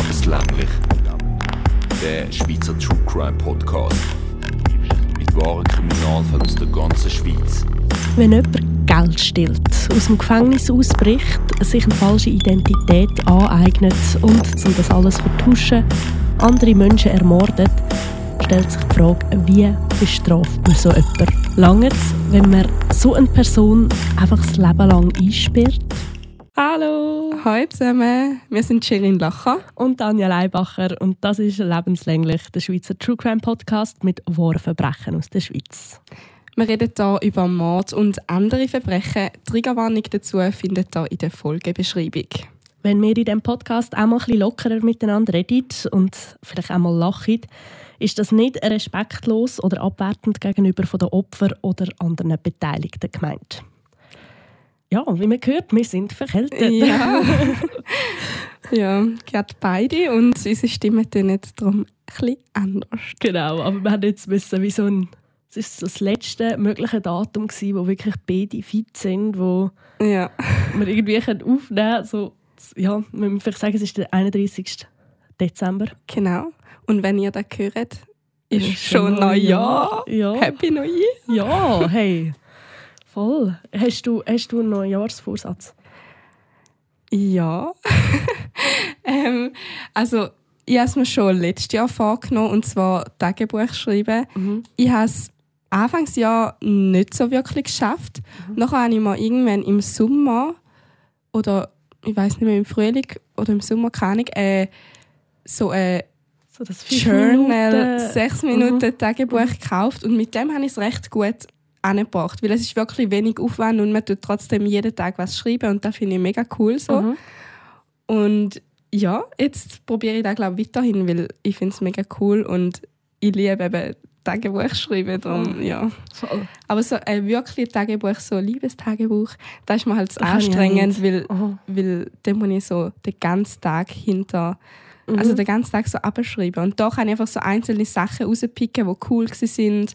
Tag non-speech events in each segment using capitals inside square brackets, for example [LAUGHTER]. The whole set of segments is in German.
Lebenslänglich. Der Schweizer True Crime Podcast. Mit wahren Kriminalfällen aus der ganzen Schweiz. Wenn jemand Geld stiehlt, aus dem Gefängnis ausbricht, sich eine falsche Identität aneignet und, um das alles zu vertuschen, andere Menschen ermordet, stellt sich die Frage, wie bestraft man so jemanden? Lange es, wenn man so eine Person einfach das Leben lang einsperrt? Hallo! Hallo zusammen, wir sind Shirin Lacher und Anja Leibacher und das ist «Lebenslänglich», der Schweizer True Crime Podcast mit wahren Verbrechen aus der Schweiz. Wir reden hier über Mord und andere Verbrechen. Triggerwarnung dazu findet ihr in der Folgebeschreibung. Wenn wir in diesem Podcast auch mal ein bisschen lockerer miteinander reden und vielleicht auch mal lachen, ist das nicht respektlos oder abwertend gegenüber den Opfern oder anderen Beteiligten gemeint. Ja, wie man hört, wir sind verkältet. Ja, [LAUGHS] ja gerade beide und unsere Stimmen tun darum ein bisschen anders. Genau, aber wir haben jetzt müssen, wie so ein es so das letzte mögliche Datum, gewesen, wo wirklich beide fit sind, wo ja. wir irgendwie aufnehmen können. So, ja, man muss vielleicht sagen, es ist der 31. Dezember. Genau. Und wenn ihr das hört, ist ja, schon Neujahr. Ja. Happy New Year. Ja, hey. Voll. Hast du, hast du einen Neujahrsvorsatz? Ja. [LAUGHS] ähm, also, ich habe es mir schon letztes Jahr vorgenommen, und zwar Tagebuch schreiben. Mhm. Ich habe es Anfangsjahr nicht so wirklich geschafft. Mhm. Nachher habe ich mal irgendwann im Sommer oder ich weiß nicht mehr, im Frühling oder im Sommer, keine Ahnung, äh, so ein so das Journal, Minuten. sechs Minuten mhm. Tagebuch gekauft und mit dem habe ich es recht gut angebracht, weil es ist wirklich wenig Aufwand und man tut trotzdem jeden Tag was schreiben und das finde ich mega cool so. Mhm. Und ja, jetzt probiere ich das glaube ich weiterhin, weil ich finde es mega cool und ich liebe eben Tagebuch schreiben. Darum, oh. ja. Voll. Aber so ein wirklich Tagebuch, so ein Liebestagebuch, das ist mir halt so anstrengend, weil, oh. weil dann muss ich so den ganzen Tag hinter, mhm. also den ganzen Tag so abschreiben. Und da kann ich einfach so einzelne Sachen rauspicken, die cool sind.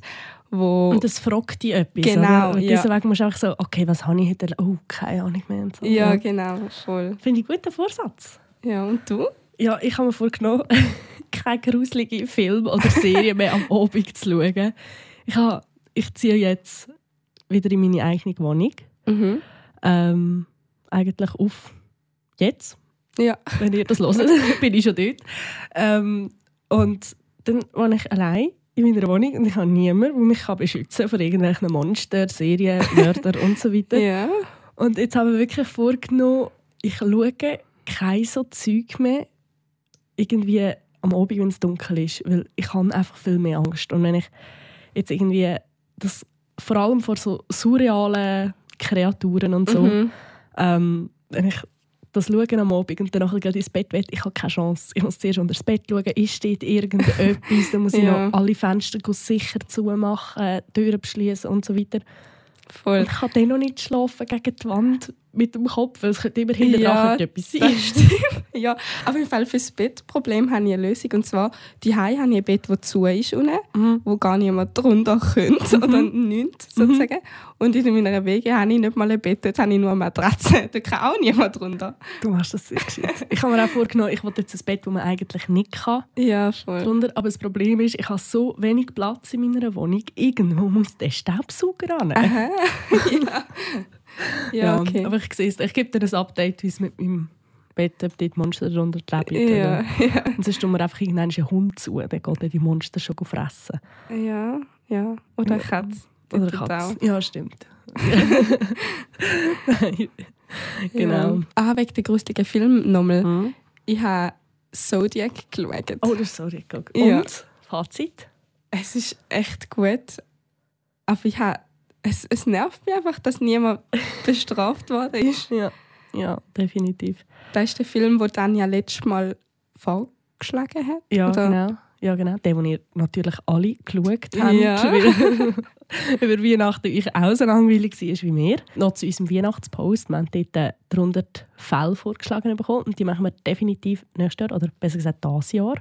Wo und das fragt dich etwas. Genau. Oder? Und ja. deswegen musst du einfach so, okay, was habe ich heute? Oh, keine Ahnung mehr. So. Ja, genau, voll. Finde ich einen guten Vorsatz. Ja, und du? Ja, ich habe mir vorgenommen, [LAUGHS] keine gruselige Film oder Serie mehr am Abend zu schauen. Ich, habe, ich ziehe jetzt wieder in meine eigene Wohnung. Mhm. Ähm, eigentlich auf jetzt. Ja. Wenn ihr das hört, [LAUGHS] bin ich schon dort. Ähm, und dann war ich allein in meiner Wohnung und ich habe niemanden, der mich beschützen kann vor irgendwelchen Monster, Serien, [LAUGHS] Mörder und so weiter. Ja. Und jetzt habe ich wirklich vorgenommen, ich schaue kein so Zeug mehr irgendwie am Abend, wenn es dunkel ist, weil ich habe einfach viel mehr Angst. Und wenn ich jetzt irgendwie das vor allem vor so surrealen Kreaturen und so, mhm. ähm, wenn ich das schaue am Abend und dann nachher ins Bett will, ich habe keine Chance. Ich muss zuerst unter das Bett schauen, ist steht irgendetwas, dann muss ich [LAUGHS] ja. noch alle Fenster sicher zumachen, Türen beschließen und so weiter. Voll. Und ich kann dann noch nicht schlafen gegen die Wand mit dem Kopf, weil es könnte immer hinterher ja, etwas sein. [LAUGHS] ja, aber im Fall für das Bettproblem habe ich eine Lösung. Und zwar, die habe ich ein Bett, das zu ist, unten, mhm. wo gar niemand drunter könnte, mhm. oder nichts, mhm. sozusagen. Mhm. Und in meiner Wege habe ich nicht mal ein Bett, dort habe ich nur eine Matratze. [LAUGHS] Da kann auch niemand drunter. Du machst das sehr gescheit. ich habe mir auch vorgenommen, ich wollte jetzt ein Bett, das man eigentlich nicht kann. Ja, voll. Drunter. Aber das Problem ist, ich habe so wenig Platz in meiner Wohnung. Irgendwo muss der Staubsauger an. Aha. [LAUGHS] ja. Ja, okay. Aber ich sehe es. Ich gebe dir ein Update, wie es mit meinem Bett, ob dort Monster darunter leben. Ja, ja. Und sonst tun wir einfach irgendeinen Hund zu, der geht die Monster schon fressen. Ja, ja. Oder eine Katze. Oder eine Katze. Ja, stimmt. [LAUGHS] genau. Ja. Ah, wegen der gruseligen Film nochmal. Hm? Ich habe Zodiac geschaut. Oh, das Zodiac. Und? Ja. Fazit? Es ist echt gut. Aber ich habe es, es nervt mich einfach, dass niemand bestraft worden ist. [LAUGHS] Ja, ja, definitiv. Das ist der Film, den Tanja letztes Mal vorgeschlagen hat. Ja, oder? genau. Ja, genau. Den, den ihr natürlich alle geschaut habt. Ja. [LAUGHS] über Weihnachten euch auch so langweilig war wie wir. Noch zu unserem Weihnachtspost. Wir haben dort 300 Fälle vorgeschlagen bekommen und die machen wir definitiv nächstes Jahr, oder besser gesagt dieses Jahr.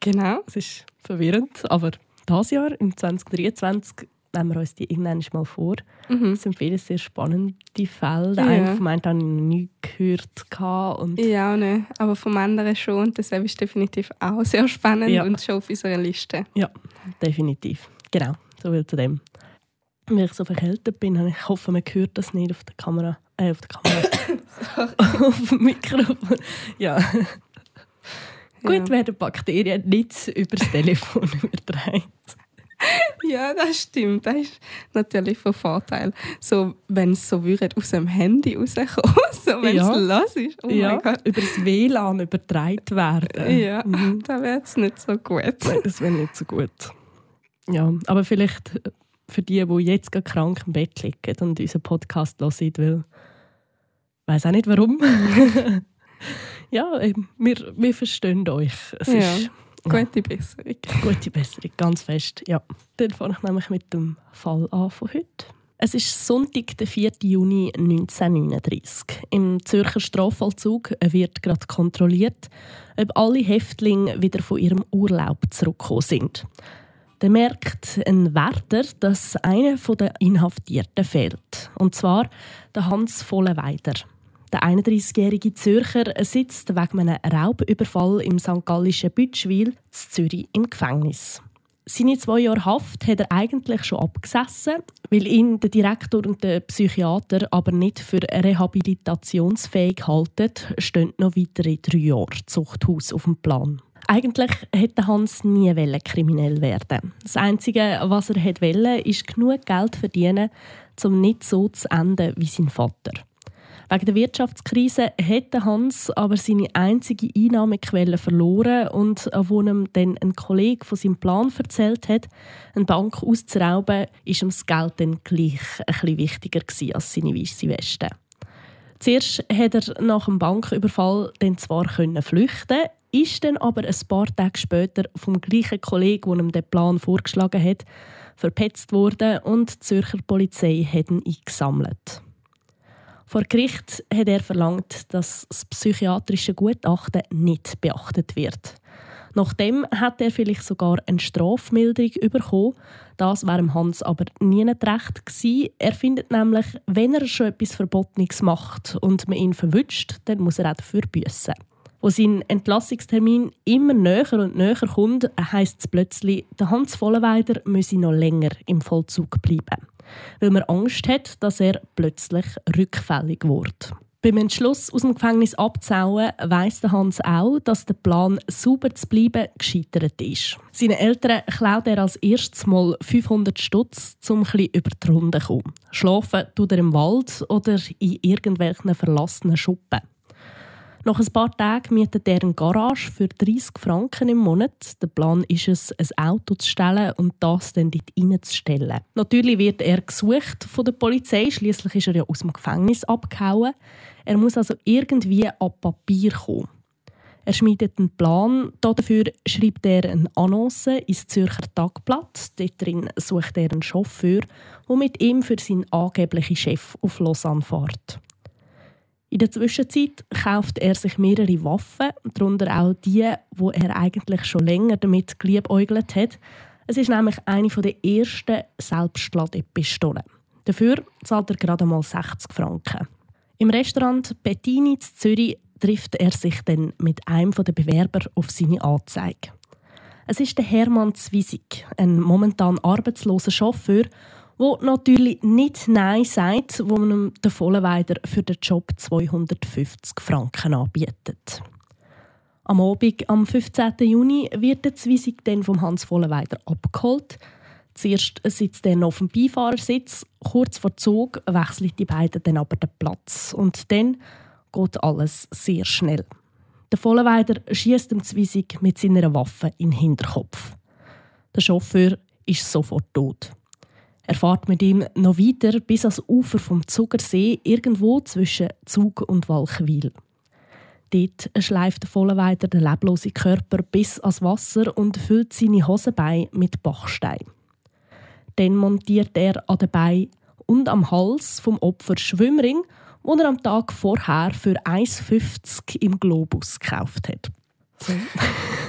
Genau. Es ist verwirrend, aber dieses Jahr, im 2023, nehmen wir uns die irgendwann mal vor. Mhm. Es sind viele sehr spannende Fälle. Ja. eine von meinen habe ich noch nie gehört. Und Ja, auch nicht. Aber vom anderen schon. Und deshalb ist definitiv auch sehr spannend Ja. und schon auf unserer Liste. ja, definitiv. Genau, so viel zu dem. Weil ich so verkältet bin, habe ich ich hoffe, man hört das nicht auf der Kamera. Äh, auf der Kamera. [COUGHS] [COUGHS] auf dem Mikrofon. Ja. Gut, Ja. werden Bakterien nicht über das Telefon [LAUGHS] übertragen. [LAUGHS] Ja, das stimmt. Das ist natürlich von Vorteil. So, wenn es so würde aus dem Handy rauskommen, [LAUGHS] so wenn Ja. es los ist. Oh ja, über das WLAN übertragen werden. Ja, Mhm. da wäre es nicht so gut. Nein, das wäre nicht so gut. Ja, aber vielleicht für die, die jetzt gerade krank im Bett liegen und unseren Podcast hören, weil ich weiß auch nicht warum. [LAUGHS] ja, eben, wir, wir verstehen euch. Es Ja. ist Gute Besserung. gute Besserung, ganz fest. Ja. Dann fange ich nämlich mit dem Fall an von heute. Es ist Sonntag, der 4. Juni 1939. Im Zürcher Strafvollzug wird gerade kontrolliert, ob alle Häftlinge wieder von ihrem Urlaub zurückgekommen sind. Dann merkt ein Wärter, dass einer der Inhaftierten fehlt. Und zwar der Hans Vollenweider. Der 31-jährige Zürcher sitzt wegen einem Raubüberfall im St. Gallischen Bütschwil in Zürich im Gefängnis. Seine zwei Jahre Haft hat er eigentlich schon abgesessen, weil ihn der Direktor und der Psychiater aber nicht für rehabilitationsfähig halten, stehen noch weitere drei Jahre Zuchthaus auf dem Plan. Eigentlich hätte Hans nie kriminell werden. Das Einzige, was er wollen, ist genug Geld verdienen, um nicht so zu enden wie sein Vater. Wegen der Wirtschaftskrise hätte Hans aber seine einzige Einnahmequelle verloren und wo ihm dann ein Kollege von seinem Plan erzählt hat, eine Bank auszurauben, ist ihm das Geld dann gleich ein wichtiger als seine weiße Weste. Zuerst hat er nach dem Banküberfall dann zwar flüchten, ist dann aber ein paar Tage später vom gleichen Kollegen, der ihm den Plan vorgeschlagen hat, verpetzt worden und die Zürcher Polizei hat ihn eingesammelt. Vor Gericht hat er verlangt, dass das psychiatrische Gutachten nicht beachtet wird. Nachdem hat er vielleicht sogar eine Strafmilderung bekommen. Das wäre Hans aber nie recht gewesen. Er findet nämlich, wenn er schon etwas Verbotenes macht und man ihn verwünscht, dann muss er auch dafür büssen. Wo sein Entlassungstermin immer näher und näher kommt, heisst es plötzlich, der Hans Vollenweider müsse noch länger im Vollzug bleiben. Weil man Angst hat, dass er plötzlich rückfällig wird. Beim Entschluss, aus dem Gefängnis abzuhauen, weiss Hans auch, dass der Plan, sauber zu bleiben, gescheitert ist. Seinen Eltern klaut er als erstes Mal 500 Stutz, um bisschen über die Runde zu kommen. Schlafen tut er im Wald oder in irgendwelchen verlassenen Schuppen. Nach ein paar Tagen mietet er eine Garage für 30 Franken im Monat. Der Plan ist es, ein Auto zu stellen und das dann dort reinzustellen. Natürlich wird er gesucht von der Polizei, schließlich ist er ja aus dem Gefängnis abgehauen. Er muss also irgendwie an Papier kommen. Er schmiedet einen Plan. Dafür schreibt er eine Annonce ins Zürcher Tagblatt. Dort sucht er einen Chauffeur, der mit ihm für seinen angeblichen Chef auf Lausanne fährt. In der Zwischenzeit kauft er sich mehrere Waffen, darunter auch die, wo er eigentlich schon länger damit geliebäugelt hat. Es ist nämlich eine der ersten Selbstladepistolen. Dafür zahlt er gerade mal 60 Franken. Im Restaurant Bettini in Zürich trifft er sich dann mit einem der Bewerber auf seine Anzeige. Es ist der Hermann Zwiesig, ein momentan arbeitsloser Chauffeur, der natürlich nicht Nein sagt, wo ihm den Vollenweider für den Job 250 Franken anbietet. Am Abend, am 15. Juni, wird der Zwiesig dann vom Hans Vollenweider abgeholt. Zuerst sitzt er auf dem Beifahrersitz, kurz vor Zug wechseln die beiden dann aber den Platz. Und dann geht alles sehr schnell. Der Vollenweider schießt dem Zwiesig mit seiner Waffe in den Hinterkopf. Der Chauffeur ist sofort tot. Er fährt mit ihm noch weiter bis ans Ufer vom Zugersee, irgendwo zwischen Zug und Walchwil. Dort schleift der Vollenweider den leblosen Körper bis ans Wasser und füllt seine Hosenbeine mit Bachstein. Dann montiert er an den Beinen und am Hals vom Opfer Schwimmring, den er am Tag vorher für 1,50 im Globus gekauft hat. So. [LAUGHS]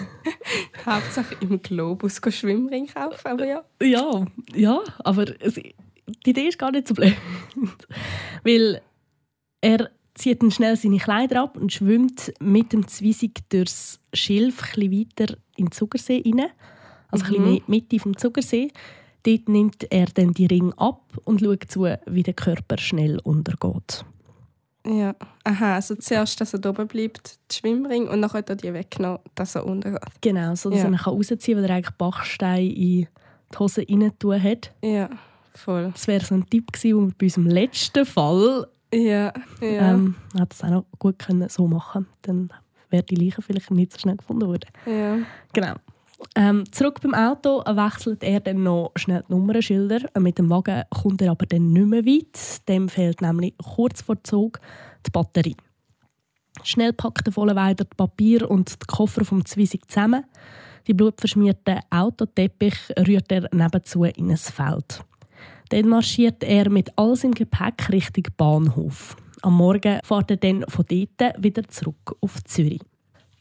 [LAUGHS] [LAUGHS] Hauptsache im Globus Schwimmring kaufen, aber ja. Ja, ja, aber die Idee ist gar nicht so blöd. [LAUGHS] Weil er zieht dann schnell seine Kleider ab und schwimmt mit dem Zwiesig durchs Schilf ein weiter in den Zuckersee rein. Also mhm. ein Mitte vom Zuckersee. Dort nimmt er dann die Ring ab und schaut zu, wie der Körper schnell untergeht. Ja, aha, also zuerst, dass er da oben bleibt, der Schwimmring, und dann hat er die weggenommen, dass er untergeht. Genau, so dass ja. er ihn rausziehen kann, weil er eigentlich Bachstein in die Hose rein tun hat. Ja, voll. Das wäre so ein Tipp gewesen, wir bei unserem letzten Fall ja, ja. Ähm, hat das auch noch gut können so machen Dann wäre die Leiche vielleicht nicht so schnell gefunden worden. Ja. Genau. Ähm, zurück beim Auto wechselt er dann noch schnell die Nummernschilder. Mit dem Wagen kommt er aber dann nicht mehr weit. Dem fehlt nämlich kurz vor Zug die Batterie. Schnell packt der Vollenweider das Papier und die Koffer vom Zwiesig zusammen. Die blutverschmierten Autoteppich rührt er nebenzu in ein Feld. Dann marschiert er mit all seinem Gepäck Richtung Bahnhof. Am Morgen fährt er dann von dort wieder zurück auf Zürich.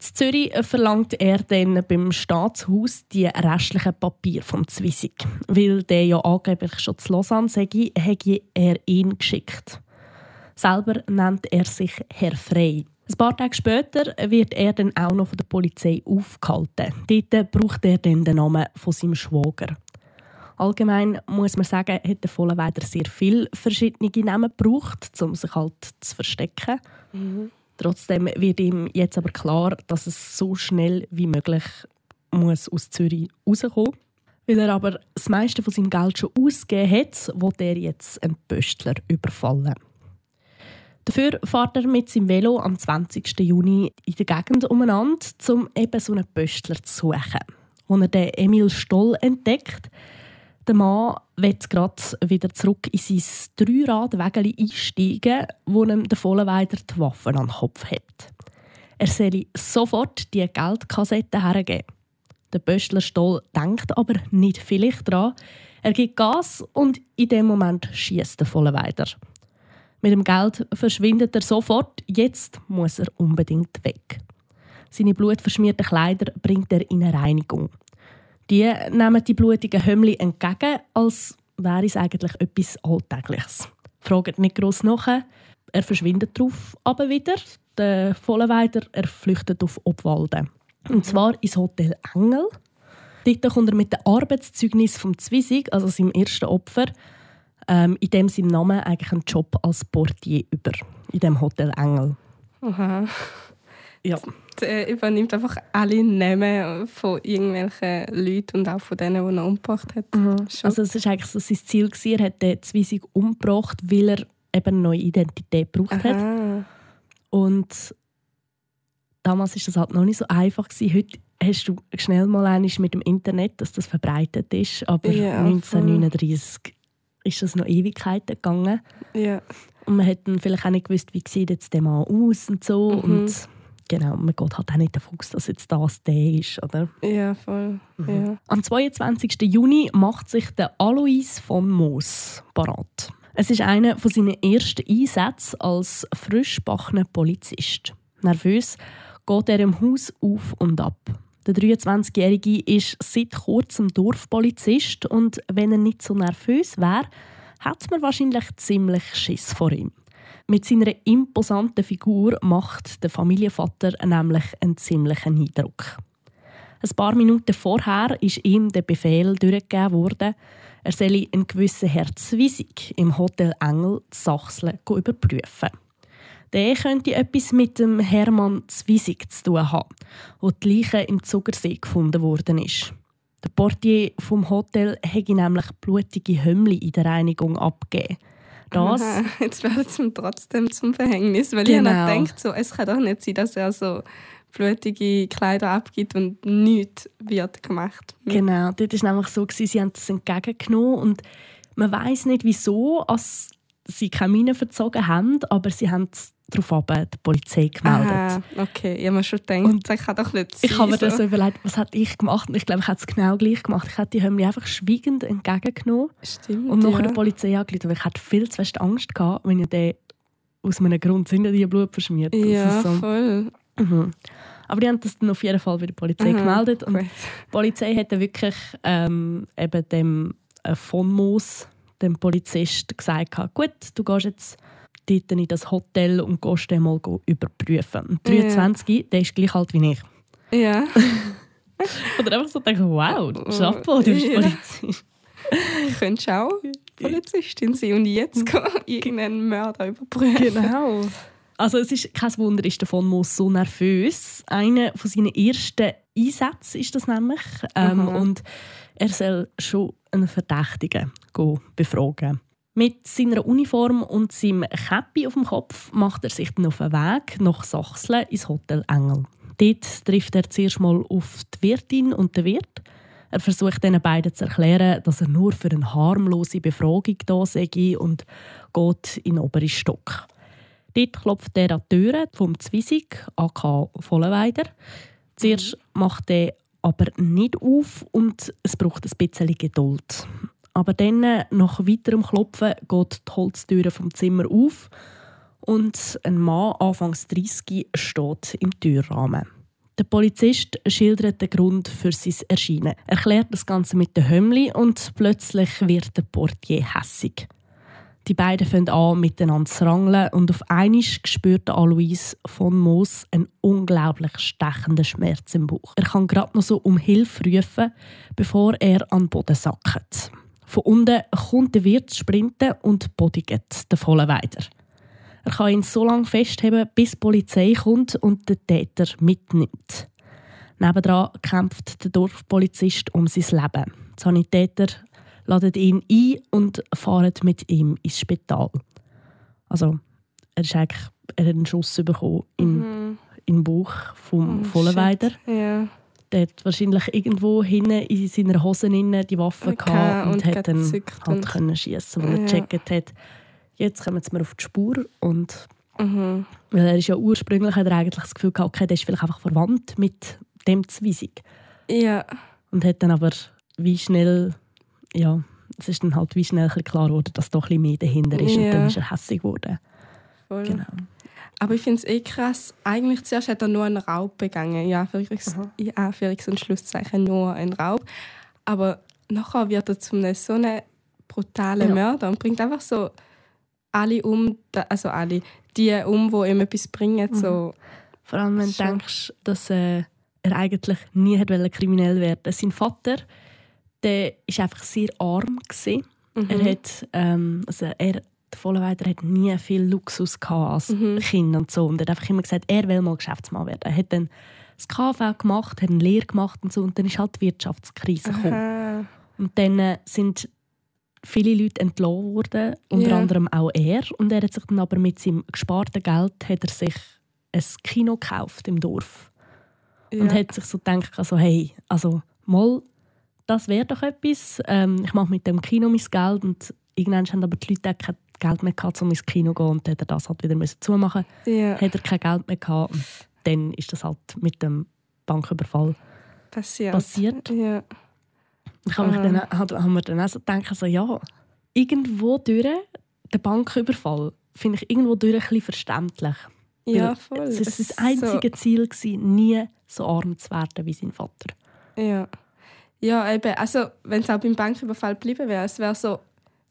In Zürich verlangt er dann beim Staatshaus die restlichen Papiere vom Zwisig. Weil der ja angeblich schon zu Lausanne sei, hätte er ihn geschickt. Selber nennt er sich Herr Frey. Ein paar Tage später wird er dann auch noch von der Polizei aufgehalten. Dort braucht er dann den Namen von seinem Schwager. Allgemein muss man sagen, hat der Vollenweider sehr viele verschiedene Namen gebraucht, um sich halt zu verstecken. Mhm. Trotzdem wird ihm jetzt aber klar, dass es so schnell wie möglich muss aus Zürich rauskommen Weil er aber das meiste von seinem Geld schon ausgegeben hat, will er jetzt einen Pöstler überfallen. Dafür fährt er mit seinem Velo am 20. Juni in der Gegend umeinander, um eben so einen Pöstler zu suchen. Als er den Emil Stoll entdeckt, der Mann will gerade wieder zurück in sein Dreirad-Wägeli einsteigen, wo ihm der Vollenweider die Waffen an den Kopf hat. Er soll sofort die Geldkassette hergeben. Der Böstler Stoll denkt aber nicht vielleicht dran. Er gibt Gas und in dem Moment schießt der Vollenweider. Mit dem Geld verschwindet er sofort. Jetzt muss er unbedingt weg. Seine blutverschmierten Kleider bringt er in eine Reinigung. Die nehmen die blutigen Hömmli entgegen, als wäre es eigentlich etwas Alltägliches. Fragt nicht gross nach, er verschwindet drauf, aber wieder. Der Vollenweider er flüchtet auf Obwalden. Und zwar ins Hotel Engel. Dort kommt er mit dem Arbeitszeugnis vom Zwisig, also seinem ersten Opfer, ähm, in dem seinem Namen eigentlich einen Job als Portier über, in dem Hotel Engel. Aha. Ja. Er übernimmt einfach alle Namen von irgendwelchen Leuten und auch von denen, die er umgebracht hat. Mhm. Also es war eigentlich so sein Ziel. Gewesen. Er hat den Zwiesig umgebracht, weil er eben eine neue Identität gebraucht Aha. hat. Und damals war das halt noch nicht so einfach. Gewesen. Heute hast du schnell mal mit dem Internet, dass das verbreitet ist. Aber ja, 1939 ist das noch Ewigkeiten gegangen. Ja. Und man hat dann vielleicht auch nicht gewusst, wie sieht jetzt der Mann aus und so. Mhm. Und genau, man geht halt auch nicht davon aus, dass jetzt das der ist, oder? Ja, voll. Mhm. Ja. Am 22. Juni macht sich der Alois von Moos parat. Es ist einer von seinen ersten Einsätzen als frisch Polizist. Nervös geht er im Haus auf und ab. Der 23-Jährige ist seit kurzem Dorfpolizist und wenn er nicht so nervös wäre, hat man wahrscheinlich ziemlich Schiss vor ihm. Mit seiner imposanten Figur macht der Familienvater nämlich einen ziemlichen Eindruck. Ein paar Minuten vorher ist ihm der Befehl durchgegeben worden, er solle einen gewissen Herr Zwiesig im Hotel Engel Sachsen überprüfen. Der könnte etwas mit dem Hermann Zwiesig zu tun haben, wo die Leiche im Zuckersee gefunden worden ist. Der Portier vom Hotel hätte nämlich blutige Hömmli in der Reinigung abgegeben das. Aha, jetzt wird es ihm trotzdem zum Verhängnis, weil genau. ich gedacht, so, es kann doch nicht sein, dass er so blutige Kleider abgibt und nichts wird gemacht. Genau, dort war nämlich so, sie haben das entgegengenommen und man weiß nicht wieso, als sie keine Mine verzogen haben, aber sie haben es darauf der Polizei gemeldet. Aha, okay, ich habe mir schon gedacht, und das kann doch nicht sein. Ich habe mir dann so überlegt, was hätte ich gemacht? Und ich glaube, ich hätte es genau gleich gemacht. Ich hätte die Hömmli einfach schweigend entgegengenommen Stimmt, und nachher ja. der Polizei angerufen, weil ich hatte viel zu fest Angst gehabt, wenn ich den aus einem Grund sind die Blut verschmiert. Ja, so. voll. Mhm. Aber die haben das dann auf jeden Fall bei der Polizei Mhm, gemeldet. Und die Polizei hat dann wirklich ähm, eben dem äh, von Moos, dem Polizist, gesagt, gut, du gehst jetzt dort in das Hotel und gehst den mal überprüfen. Und 23, der ist gleich alt wie ich. Ja. [LAUGHS] Oder einfach so denken, wow, Chapeau, du bist Ja. Polizist. Könntest auch [LAUGHS] Polizistin sein und jetzt gehen, [LAUGHS] irgendeinen Mörder überprüfen. Genau. Also es ist kein Wunder, ist der von Moos so nervös. Einer von seinen ersten Einsätzen ist das nämlich. Ähm, Mhm. Und er soll schon einen Verdächtigen befragen. Mit seiner Uniform und seinem Käppi auf dem Kopf macht er sich dann auf den Weg nach Sachsen ins Hotel Engel. Dort trifft er zuerst mal auf die Wirtin und den Wirt. Er versucht den beiden zu erklären, dass er nur für eine harmlose Befragung da sei und geht in den oberen Stock. Dort klopft er an die Türe vom Zwisig, AK Vollenweider. Zuerst macht er aber nicht auf und es braucht ein bisschen Geduld. Aber dann, nach weiterem Klopfen, geht die Holztüre vom Zimmer auf und ein Mann, anfangs 30, steht im Türrahmen. Der Polizist schildert den Grund für sein Erscheinen, erklärt das Ganze mit den Hömmli und plötzlich wird der Portier hässig. Die beiden fangen an, miteinander zu rangeln und auf einmal spürt Alois von Moos einen unglaublich stechenden Schmerz im Bauch. Er kann gerade noch so um Hilfe rufen, bevor er an den Boden sackt. Von unten kommt der Wirt sprinten und bodigt den Vollenweider. Er kann ihn so lange festheben, bis die Polizei kommt und den Täter mitnimmt. Nebendran kämpft der Dorfpolizist um sein Leben. Die Sanitäter laden ihn ein und fahren mit ihm ins Spital. Also, er, ist eigentlich, er hat einen Schuss bekommen in, Mhm. den Bauch vom Oh, Vollenweider. shit. Der hat wahrscheinlich irgendwo hinten in seiner Hose die Waffe Okay, gehabt und, und hat dann halt und- können schießen, weil er gecheckt hat, jetzt kommen mir auf die Spur und Mhm. weil er ist ja ursprünglich hat er eigentlich das Gefühl gehabt, okay, der ist vielleicht einfach verwandt mit dem Zwiesig Ja. und hat dann aber wie schnell ja es ist dann halt wie schnell klar geworden, dass doch ein bisschen mehr dahinter ist und Ja. dann ist er hässlich geworden. Voll. Genau. Aber ich finde es eh krass. Eigentlich zuerst hat er nur einen Raub begangen. Ja, für in Anführungs- und Schlusszeichen nur einen Raub. Aber nachher wird er zu einem so einem brutalen Ja. Mörder und bringt einfach so alle um, also alle, die um, die ihm etwas bringen. So. Vor allem, wenn du Schon. denkst, dass äh, er eigentlich nie hat kriminell werden Sein Vater der ist einfach sehr arm. Gewesen. Mhm. Er hat, ähm, also er, der Vollenweider hat nie viel Luxus gehabt als Mhm. Kind und so. Und er hat einfach immer gesagt, er will mal Geschäftsmann werden. Er hat dann das KV gemacht, hat eine Lehre gemacht und so. Und dann ist halt die Wirtschaftskrise gekommen. Aha. Und dann äh, sind viele Leute entlassen worden, unter Ja. anderem auch er. Und er hat sich dann aber mit seinem gesparten Geld hat er sich ein Kino gekauft im Dorf Ja. und hat sich so gedacht, also hey, also mal, das wäre doch etwas. Ähm, ich mache mit dem Kino mein Geld und irgendwann haben aber die Leute auch kein Geld mehr gehabt, um ins Kino zu gehen und dann hat er das halt wieder müssen zumachen. ja. Hat er kein Geld mehr gehabt und dann ist das halt mit dem Banküberfall passiert. passiert. Ja. Ich habe Ah. dann, haben wir dann auch so gedacht, also, ja, irgendwo durch den Banküberfall finde ich irgendwo durch ein bisschen verständlich. ja, voll. Es war sein ist einziges Ziel, gewesen, nie so arm zu werden wie sein Vater. So, ja. ja, eben. Also, wenn es auch beim Banküberfall geblieben wäre, es wäre so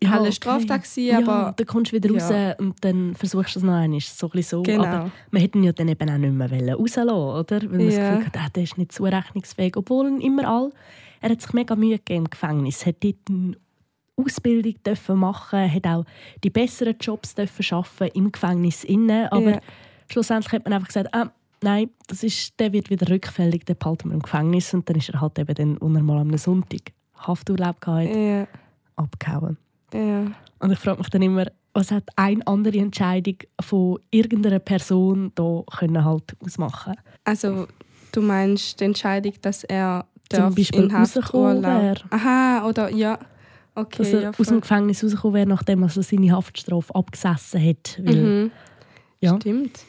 halt eine okay. Straftat gewesen, ja, aber dann kommst du wieder raus Ja. und dann versuchst du es noch einmal. So ein so. Genau. Aber wir hätten ihn ja dann eben auch nicht mehr wollen rauslassen oder? Weil man das Ja. Gefühl hat, ah, der ist nicht zurechnungsfähig. Obwohl immer all, er hat sich mega Mühe gegeben im Gefängnis. hat dort eine Ausbildung dürfen machen, hat auch die besseren Jobs dürfen schaffen im Gefängnis innen. Aber Ja. schlussendlich hat man einfach gesagt, ah, nein, das ist, der wird wieder rückfällig, den behalten wir im Gefängnis. Und dann ist er halt eben dann, als er mal am Sonntag Hafturlaub hatte, ja, abgehauen. Ja. Und ich frage mich dann immer, was hat eine andere Entscheidung von irgendeiner Person da können halt ausmachen Also, du meinst die Entscheidung, dass er Zum Beispiel in rausgekommen wäre. Aha, oder ja. Okay, Dass er ja, aus dem. Gefängnis rausgekommen wäre, nachdem er seine Haftstrafe abgesessen hat. Weil, Mhm. ja. Stimmt.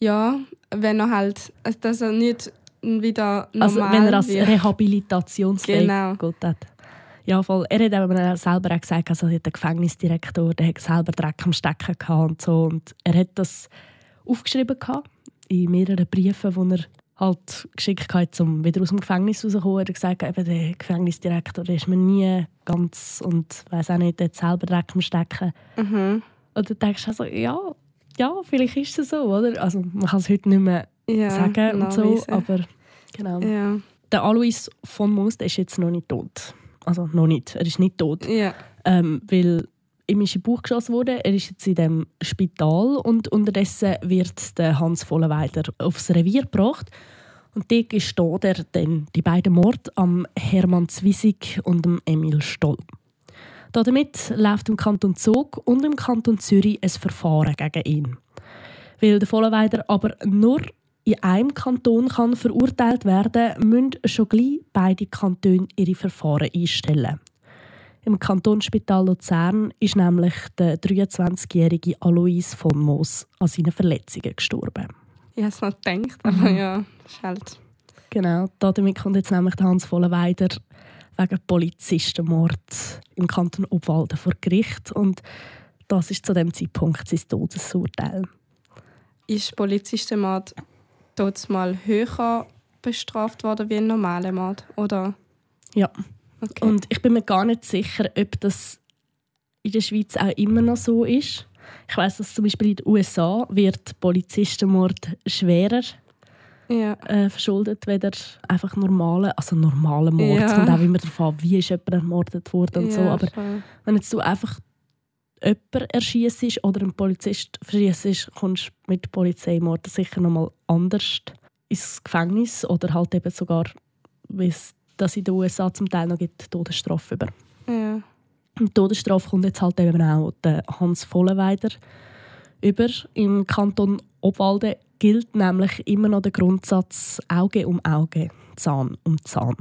Ja, wenn er halt, also dass er nicht wieder normal Also wenn er als wird. rehabilitationsfähig Genau. gut hat. Ja, voll. Er hat aber selber auch gesagt, also der Gefängnisdirektor, der hat selber Dreck am Stecken gehabt und so. Und er hat das aufgeschrieben gehabt, in mehreren Briefen, die er halt Geschickkeit, um wieder aus dem Gefängnis rauszukommen. Er hat gesagt, eben, der Gefängnisdirektor der ist mir nie ganz und weiß auch nicht, der hat selber Dreck am Stecken. Mhm. Und dann denkst du also, ja, ja, vielleicht ist es so, oder? Also man kann es heute nicht mehr Ja, sagen und so, aber genau. Ja. Der Alois von der ist jetzt noch nicht tot. Also noch nicht, er ist nicht tot. Ja. Ähm, weil ihm ist in den Bauch geschossen wurde. Er ist jetzt in dem Spital und unterdessen wird der Hans Vollenweider aufs Revier gebracht. Und dort gesteht er dann die beiden Morde am Hermann Zwisig und dem Emil Stoll. Damit läuft im Kanton Zug und im Kanton Zürich ein Verfahren gegen ihn. Weil der Vollenweider aber nur in einem Kanton kann verurteilt werden müssen schon gleich beide Kantone ihre Verfahren einstellen. Im Kantonsspital Luzern ist nämlich der 23-jährige Alois von Moos an seinen Verletzungen gestorben. Ich habe es noch gedacht, aber Mhm. ja, ist halt. Genau, damit kommt jetzt nämlich Hans Vollenweider wegen Polizistenmord im Kanton Obwalden vor Gericht und das ist zu dem Zeitpunkt sein Todesurteil. Ist Polizistenmord dort mal höher bestraft worden wie ein normaler Mord? Oder? Ja, Okay. und ich bin mir gar nicht sicher, ob das in der Schweiz auch immer noch so ist. Ich weiß, dass zum Beispiel in den USA wird Polizistenmord schwerer ja. äh, verschuldet, weder einfach normale, also normale Mord. Ja. Kommt auch immer an, wie ist jemand ermordet worden und so. Ja, Aber voll. wenn jetzt du einfach jemanden erschießt oder einen Polizist verschießt, kommst du mit Polizeimord sicher noch mal anders ins Gefängnis oder halt eben sogar, wie es das in den USA zum Teil noch gibt, Todesstrafe über. Ja. Die Todesstrafe kommt jetzt halt eben auch der Hans Vollenweider über. Im Kanton Obwalden gilt nämlich immer noch der Grundsatz Auge um Auge, Zahn um Zahn.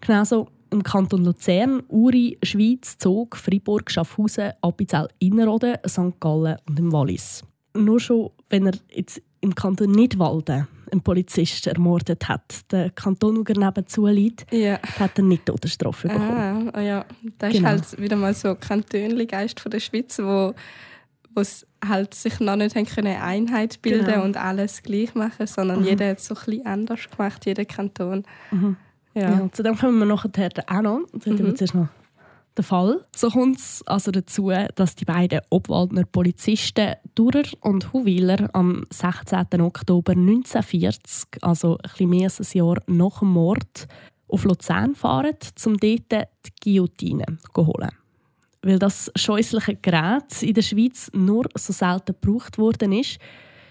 Genauso im Kanton Luzern, Uri, Schweiz, Zug, Freiburg, Schaffhausen, Appenzell Innerrhoden, St. Gallen und im Wallis. Nur schon, wenn er jetzt im Kanton Nidwalden einen Polizist ermordet hat, der Kanton, der nebenzu liegt, ja. hat er nicht Todesstrafe bekommen. Ah, ah, ja. Das Genau. ist halt wieder mal so Kantönli-Geist von der Schweiz, wo es halt sich noch nicht haben können Einheit bilden Genau. und alles gleich machen, sondern Mhm. jeder hat es so ein bisschen anders gemacht, jeder Kanton. Mhm. Ja. Ja. zu dem kommen wir nachher auch noch. Das ist Mhm. jetzt erst noch der Fall. So kommt es also dazu, dass die beiden Obwaldner Polizisten Durer und Huwiler am 16. Oktober 1940, also ein bisschen mehr als ein Jahr nach dem Mord, auf Luzern fahren, um dort die Guillotine zu holen. Weil das scheußliche Gerät in der Schweiz nur so selten gebraucht worden ist.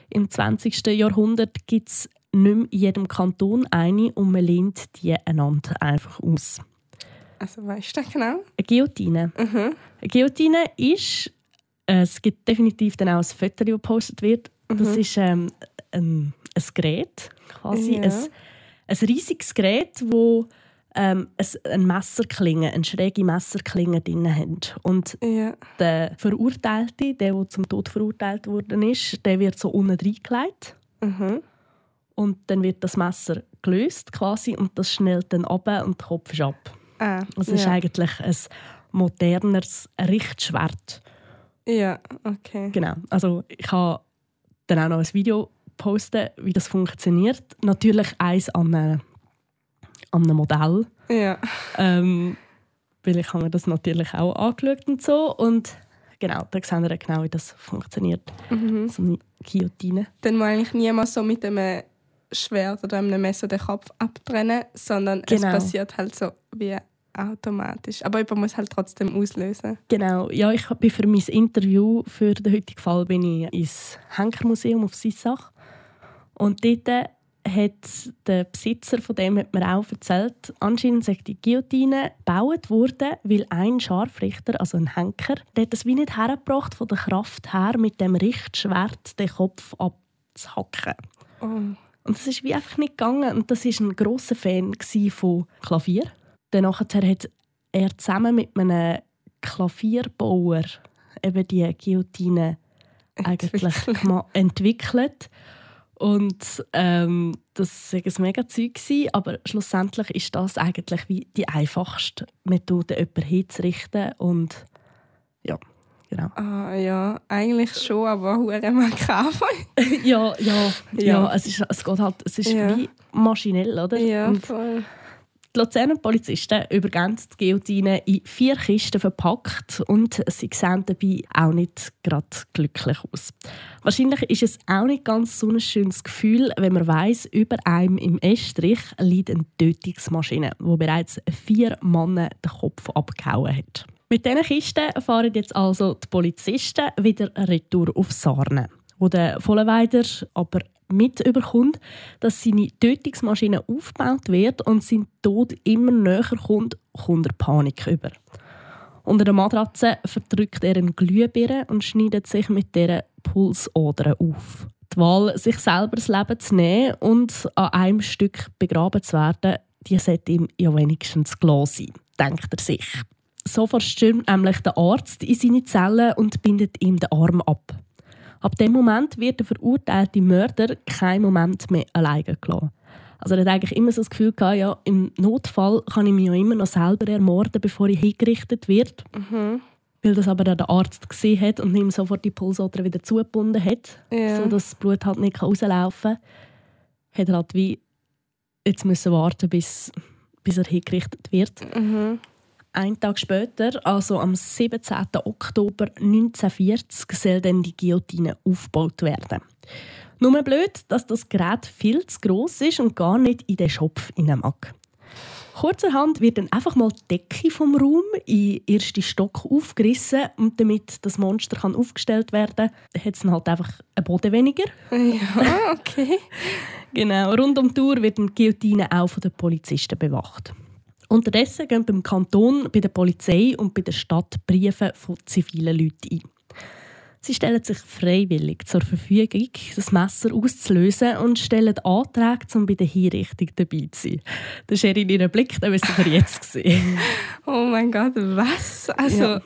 Im 20. Jahrhundert gibt es nicht mehr in jedem Kanton eine und man lehnt die einander einfach aus. Also weißt du das genau? Eine Guillotine. Mhm. Eine Guillotine ist, äh, es gibt definitiv dann auch ein Foto, das gepostet wird. Das Mhm. ist ähm, ein, ein Gerät, quasi Ja. ein, ein riesiges Gerät, wo ähm, es eine Messerklinge, eine schräge Messerklinge drin hat. Und Ja. der Verurteilte, der, der zum Tod verurteilt worden ist, der wird so unten reingelegt. Mhm. Und dann wird das Messer gelöst quasi und das schnellt dann ab und der Kopf ist ab. Ah, Also es ist ja. eigentlich ein moderneres Richtschwert. ja, okay. Genau. Also ich habe dann auch noch ein Video posten, wie das funktioniert. Natürlich eins an, einem- an einem Modell. Ja. Ähm, weil ich habe mir das natürlich auch angeschaut und so. Und genau, da sehen wir genau, wie das funktioniert. Mhm. So eine Guillotine. Dann muss eigentlich niemand so mit einem Schwert oder einem Messer den Kopf abtrennen, sondern es Genau. passiert halt so wie automatisch. Aber jemand muss halt trotzdem auslösen. Genau, ja, ich bin für mein Interview für den heutigen Fall bin ich ins Henkermuseum auf Sissach und dort hat der Besitzer von dem hat mir auch erzählt, anscheinend sei die Guillotine gebaut worden, weil ein Scharfrichter, also ein Henker, der hat das wie nicht hergebracht von der Kraft her, mit dem Richtschwert den Kopf abzuhacken. Oh. Und das ist wie einfach nicht gegangen. Und das war ein grosser Fan von Klavier. Dann nachher hat er zusammen mit einem Klavierbauer eben die Guillotine eigentlich Entwickelt. entwickelt. Und ähm, das war ein mega Zeug, aber schlussendlich ist das eigentlich wie die einfachste Methode, jemanden hinzurichten. Und ja, Genau. Ah, ja, eigentlich schon, aber hure makaber. [LAUGHS] ja, ja, ja, Ja. Es, ist, es geht halt, es ist Ja. wie maschinell, oder? Ja, Und voll. die Luzerner Polizisten übergeben die Guillotine in vier Kisten verpackt und sie sehen dabei auch nicht gerade glücklich aus. Wahrscheinlich ist es auch nicht ganz so ein schönes Gefühl, wenn man weiß, über einem im Estrich liegt eine Tötungsmaschine, wo bereits vier Männer den Kopf abgehauen hat. Mit diesen Kisten fahren jetzt also die Polizisten wieder retour auf Sarne, wo der Vollenweider aber mit überkommt, dass seine Tötungsmaschine aufgebaut wird und sein Tod immer näher kommt, kommt er Panik über. Unter der Matratze verdrückt er eine Glühbirne und schneidet sich mit dieser Pulsader auf. Die Wahl, sich selber das Leben zu nehmen und an einem Stück begraben zu werden, die sollte ihm ja wenigstens gelassen sein, denkt er sich. Sofort stürmt nämlich der Arzt in seine Zelle und bindet ihm den Arm ab. Ab dem Moment wird der verurteilte Mörder keinen Moment mehr alleine gelassen. Also er hat eigentlich immer so das Gefühl gehabt, ja, im Notfall kann ich mich ja immer noch selber ermorden, bevor ich hingerichtet wird. Weil das aber der Arzt gesehen hat und ihm sofort die Pulsader wieder zugebunden hat, Ja. so dass das Blut halt nicht rauslaufen kann, hat er halt wie jetzt müssen warten, bis, bis er hingerichtet wird. Mhm. Ein Tag später, also am 17. Oktober 1940, soll dann die Guillotine aufgebaut werden. Nur blöd, dass das Gerät viel zu gross ist und gar nicht in den Schopf mag. Kurzerhand wird dann einfach mal die Decke vom Raum in den ersten Stock aufgerissen und damit das Monster kann aufgestellt werden kann, hat es dann halt einfach einen Boden weniger. Ja, okay. [LAUGHS] Genau, rund um die Tour wird die Guillotine auch von den Polizisten bewacht. Unterdessen gehen beim Kanton, bei der Polizei und bei der Stadt Briefe von zivilen Leuten ein. Sie stellen sich freiwillig zur Verfügung, das Messer auszulösen und stellen Anträge, um bei der Hinrichtung dabei zu sein. Der Sherin ihren Blick, den müssen wir jetzt sehen. [LAUGHS] Oh mein Gott, was? Also, Ja.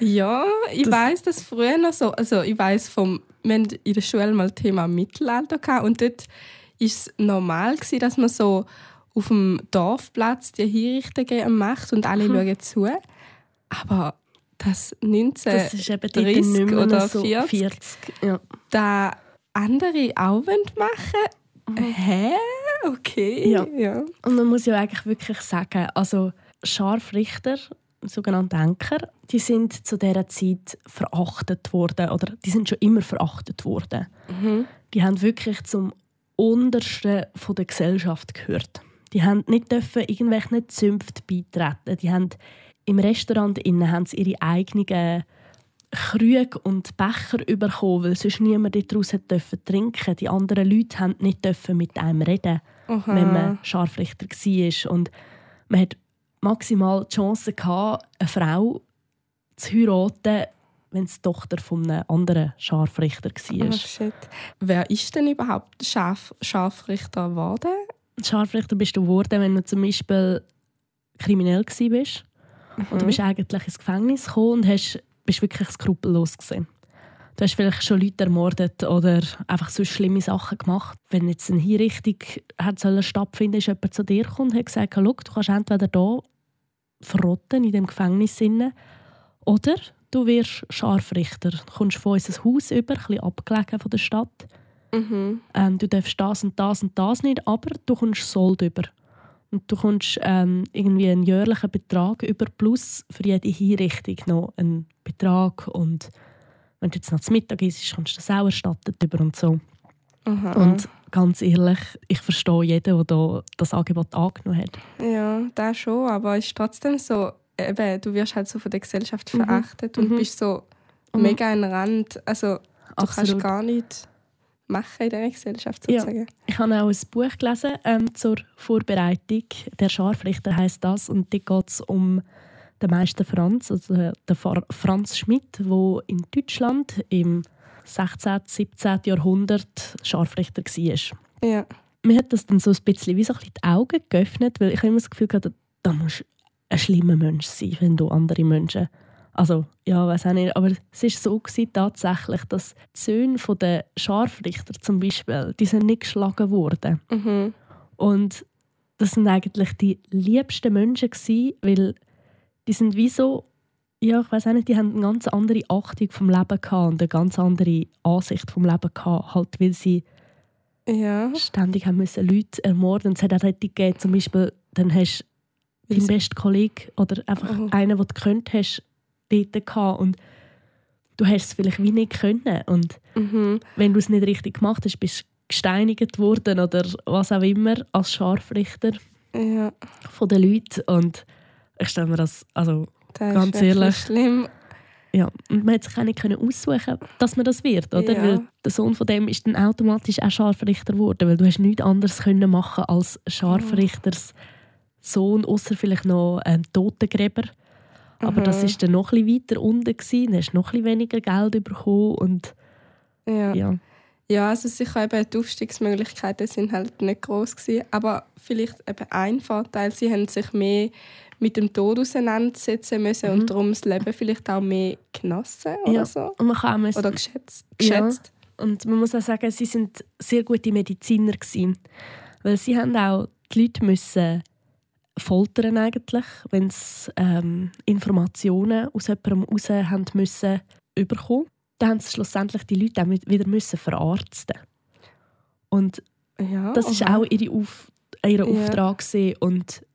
ja, ich Das- weiß das früher noch so. Also, ich weiß vom, wir hatten in der Schule mal Thema Mittelalter und dort war es normal, dass man so auf dem Dorfplatz die Hinrichtungen macht und alle schauen zu. Aber das 19 Das ist eben dort 30 nicht mehr oder so 40. 40. Ja. da andere auch wollen machen Hä? Okay. Ja. ja. Und man muss ja eigentlich wirklich sagen, also Scharfrichter, sogenannte Denker, die sind zu dieser Zeit verachtet worden oder die sind schon immer verachtet worden. Die haben wirklich zum Untersten von der Gesellschaft gehört. Die haben nicht dürfen irgendwelchen Zünften beitreten. Die haben im Restaurant innen haben sie ihre eigenen Krüge und Becher bekommen, weil sonst niemand daraus dürfen trinken. Die anderen Leute haben nicht dürfen mit einem reden, Aha. wenn man Scharfrichter war. Und man hat maximal die Chance gehabt, eine Frau zu heiraten, wenn es die Tochter von einem anderen Scharfrichter war. Oh, shit. Wer ist denn überhaupt Scharf Scharfrichter geworden? Scharfrichter bist du geworden, wenn du zum Beispiel kriminell warst. Und du bist eigentlich ins Gefängnis gekommen und hast, bist wirklich skrupellos gewesen. Du hast vielleicht schon Leute ermordet oder einfach so schlimme Sachen gemacht. Wenn jetzt eine Hinrichtung hat sollen stattfinden, ist jemand zu dir gekommen und hat gesagt, «Schau, du kannst entweder hier verrotten in dem Gefängnis inne, oder du wirst Scharfrichter. Du kommst von uns ein Haus über, ein bisschen abgelegen von der Stadt. Mhm. ähm, du darfst das und das und das nicht, aber du kommst Sold über. Und du kommst ähm, irgendwie einen jährlichen Betrag über plus für jede Hinrichtung noch einen Betrag und wenn du jetzt noch zu Mittag isst, kommst du das auch erstattet über und so. Aha. Und ganz ehrlich, ich verstehe jeden, der da das Angebot angenommen hat. Ja, das schon, aber es ist trotzdem so, eben, du wirst halt so von der Gesellschaft verachtet und Mhm. bist so Mhm. mega ein Rand. Also du Absolut. kannst gar nichts machen in dieser Gesellschaft Ja. sozusagen. Ich habe auch ein Buch gelesen ähm, zur Vorbereitung. Der Scharfrichter heißt das und dort geht es um den Meister Franz, also den Franz Schmidt, der in Deutschland im 16. 17. Jahrhundert Scharfrichter war. Ja. Mir hat das dann so ein bisschen wie so ein bisschen die Augen geöffnet, weil ich immer das Gefühl hatte, da musst du ein schlimmer Mensch sein, wenn du andere Menschen also, ja, weiß auch nicht, aber es war so gewesen, tatsächlich, dass die Söhne der Scharfrichter zum Beispiel, die sind nicht geschlagen worden. Mhm. Und das sind eigentlich die liebsten Menschen gewesen, weil die sind wie so ja, ich weiß auch nicht, die haben eine ganz andere Achtung vom Leben gehabt und eine ganz andere Ansicht vom Leben gehabt, halt, weil sie Ja. ständig haben müssen Leute ermorden. Es hat auch Rettung gegeben, zum Beispiel, dann hast du deinen besten Kollegen oder einfach Oh. einen, den du gekannt hast, dort gehabt und du hast es vielleicht wie nicht können. Und Mhm. wenn du es nicht richtig gemacht hast, bist du gesteinigt worden oder was auch immer als Scharfrichter Ja. von den Leuten. Und ich stelle mir das, also Das Ganz ehrlich. schlimm. Ja, und man hat sich auch nicht können aussuchen dass man das wird, oder? Ja. Weil der Sohn von dem ist dann automatisch auch Scharfrichter geworden, weil du hast nichts anderes können machen als Scharfrichters Sohn, außer vielleicht noch ein Totengräber. Aber das Mhm. ist dann noch ein weiter unten gewesen, dann hast du noch ein weniger Geld bekommen und Ja. ja. Ja, also sicher eben die Aufstiegsmöglichkeiten sind halt nicht groß gewesen, aber vielleicht eben ein Vorteil, sie haben sich mehr mit dem Tod auseinandersetzen müssen und darum das Leben vielleicht auch mehr genossen oder Mhm. ja. so Und man kann auch oder geschätzt. Ja. geschätzt. Und man muss auch sagen, sie sind sehr gute Mediziner gewesen, weil sie haben auch die Leute müssen foltern eigentlich, wenn sie ähm, Informationen aus jemandem raus haben müssen überkommen. Dann haben sie schlussendlich die Leute auch wieder müssen verarzten. Und Ja, das ist aha. auch ihre Auf ihr Ja. Auftrag gewesen. und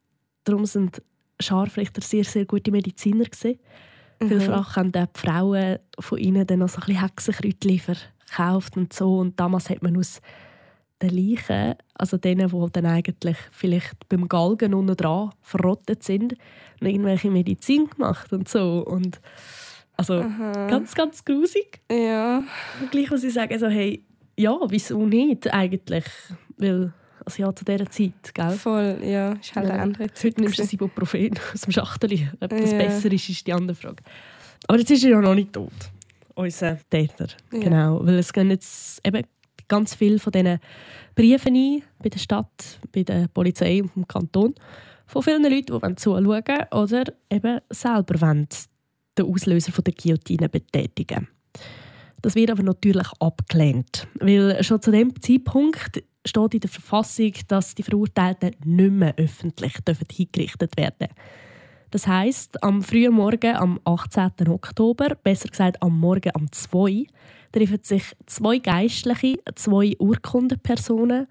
darum sind Scharfrichter sehr sehr gute Mediziner gewesen. Mhm. Vielfach haben die Frauen von ihnen dann noch so ein bisschen Hexenkräutchen verkauft und so. Und damals hat man aus den Leichen, also denen, die dann eigentlich vielleicht beim Galgen unten dran verrottet sind, noch irgendwelche Medizin gemacht und so. Und also Aha. ganz, ganz grusig. Ja, Und gleich muss ich sagen, so, hey, ja, wieso nicht eigentlich? Weil, also ja, zu dieser Zeit, gell? voll, ja, ist halt eine andere Zeit. Heute nimmst du ein. Ibuprofen [LAUGHS] aus dem Schachtel. Ob das Ja. besser ist, ist die andere Frage. Aber jetzt ist er ja noch nicht tot, unser Täter. Ja. Genau, weil es gehen jetzt eben ganz viele von diesen Briefen ein, bei der Stadt, bei der Polizei und dem Kanton, von vielen Leuten, die wollen zuschauen oder eben selber wollen den Auslöser von der Guillotine betätigen Das wird aber natürlich abgelehnt, weil schon zu dem Zeitpunkt steht in der Verfassung, dass die Verurteilten nicht mehr öffentlich dürfen hingerichtet werden Das heißt, am frühen Morgen, am 18. Oktober, besser gesagt am Morgen am 2. treffen sich zwei Geistliche, zwei Urkundenpersonen,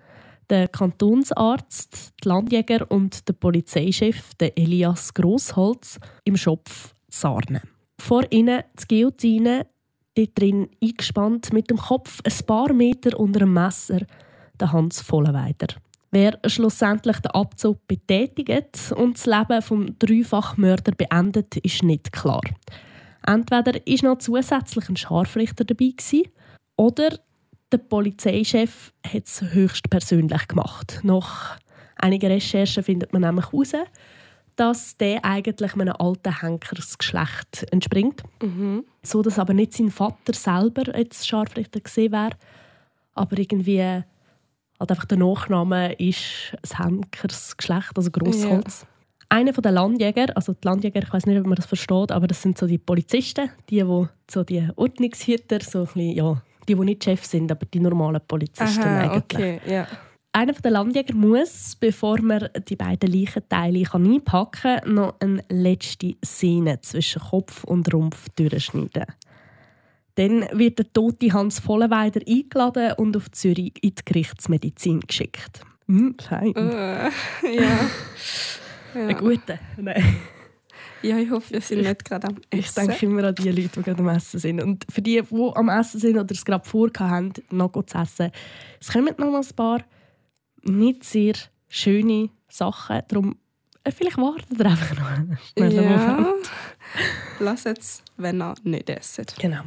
der Kantonsarzt, die Landjäger und der Polizeichef, der Elias Grossholz, im Schopf Sarne. Vor ihnen die Guillotine, dort drin eingespannt, mit dem Kopf ein paar Meter unter dem Messer, der Hans Vollenweider. Wer schlussendlich den Abzug betätigt und das Leben vom Dreifachmörder beendet, ist nicht klar. Entweder war noch zusätzlich ein Scharfrichter dabei gewesen, oder der Polizeichef hat es höchstpersönlich gemacht. Nach einigen Recherchen findet man nämlich heraus, dass der eigentlich einem alten Henkersgeschlecht entspringt. Mhm. So dass aber nicht sein Vater selber jetzt Scharfrichter gesehen wäre, aber irgendwie halt einfach der Nachname ist das Henkersgeschlecht, also Grossholz. Einer der Landjäger, also die Landjäger, ich weiß nicht, ob man das versteht, aber das sind so die Polizisten, die, die so die Ordnungshüter, so ein bisschen, ja, die, die nicht Chef sind, aber die normalen Polizisten Aha, eigentlich. okay, ja. Einer der Landjäger muss, bevor man die beiden Leichenteile kann einpacken kann, noch eine letzte Szene zwischen Kopf und Rumpf durchschneiden. Dann wird der tote Hans Vollenweider eingeladen und auf Zürich in die Gerichtsmedizin geschickt. Hm, fein. Äh, [LAUGHS] ja. [LAUGHS] Ja. guter. Nein. [LAUGHS] ja, ich hoffe, wir sind nicht gerade am Ich Essen. denke immer an die Leute, die gerade am Essen sind. Und für die, die am Essen sind oder es gerade vorher haben, noch zu essen, es kommen noch mal ein paar nicht sehr schöne Sachen. Darum, äh, vielleicht wartet ihr einfach noch einen ja. Moment. Lass jetzt, wenn er nicht esset. Genau.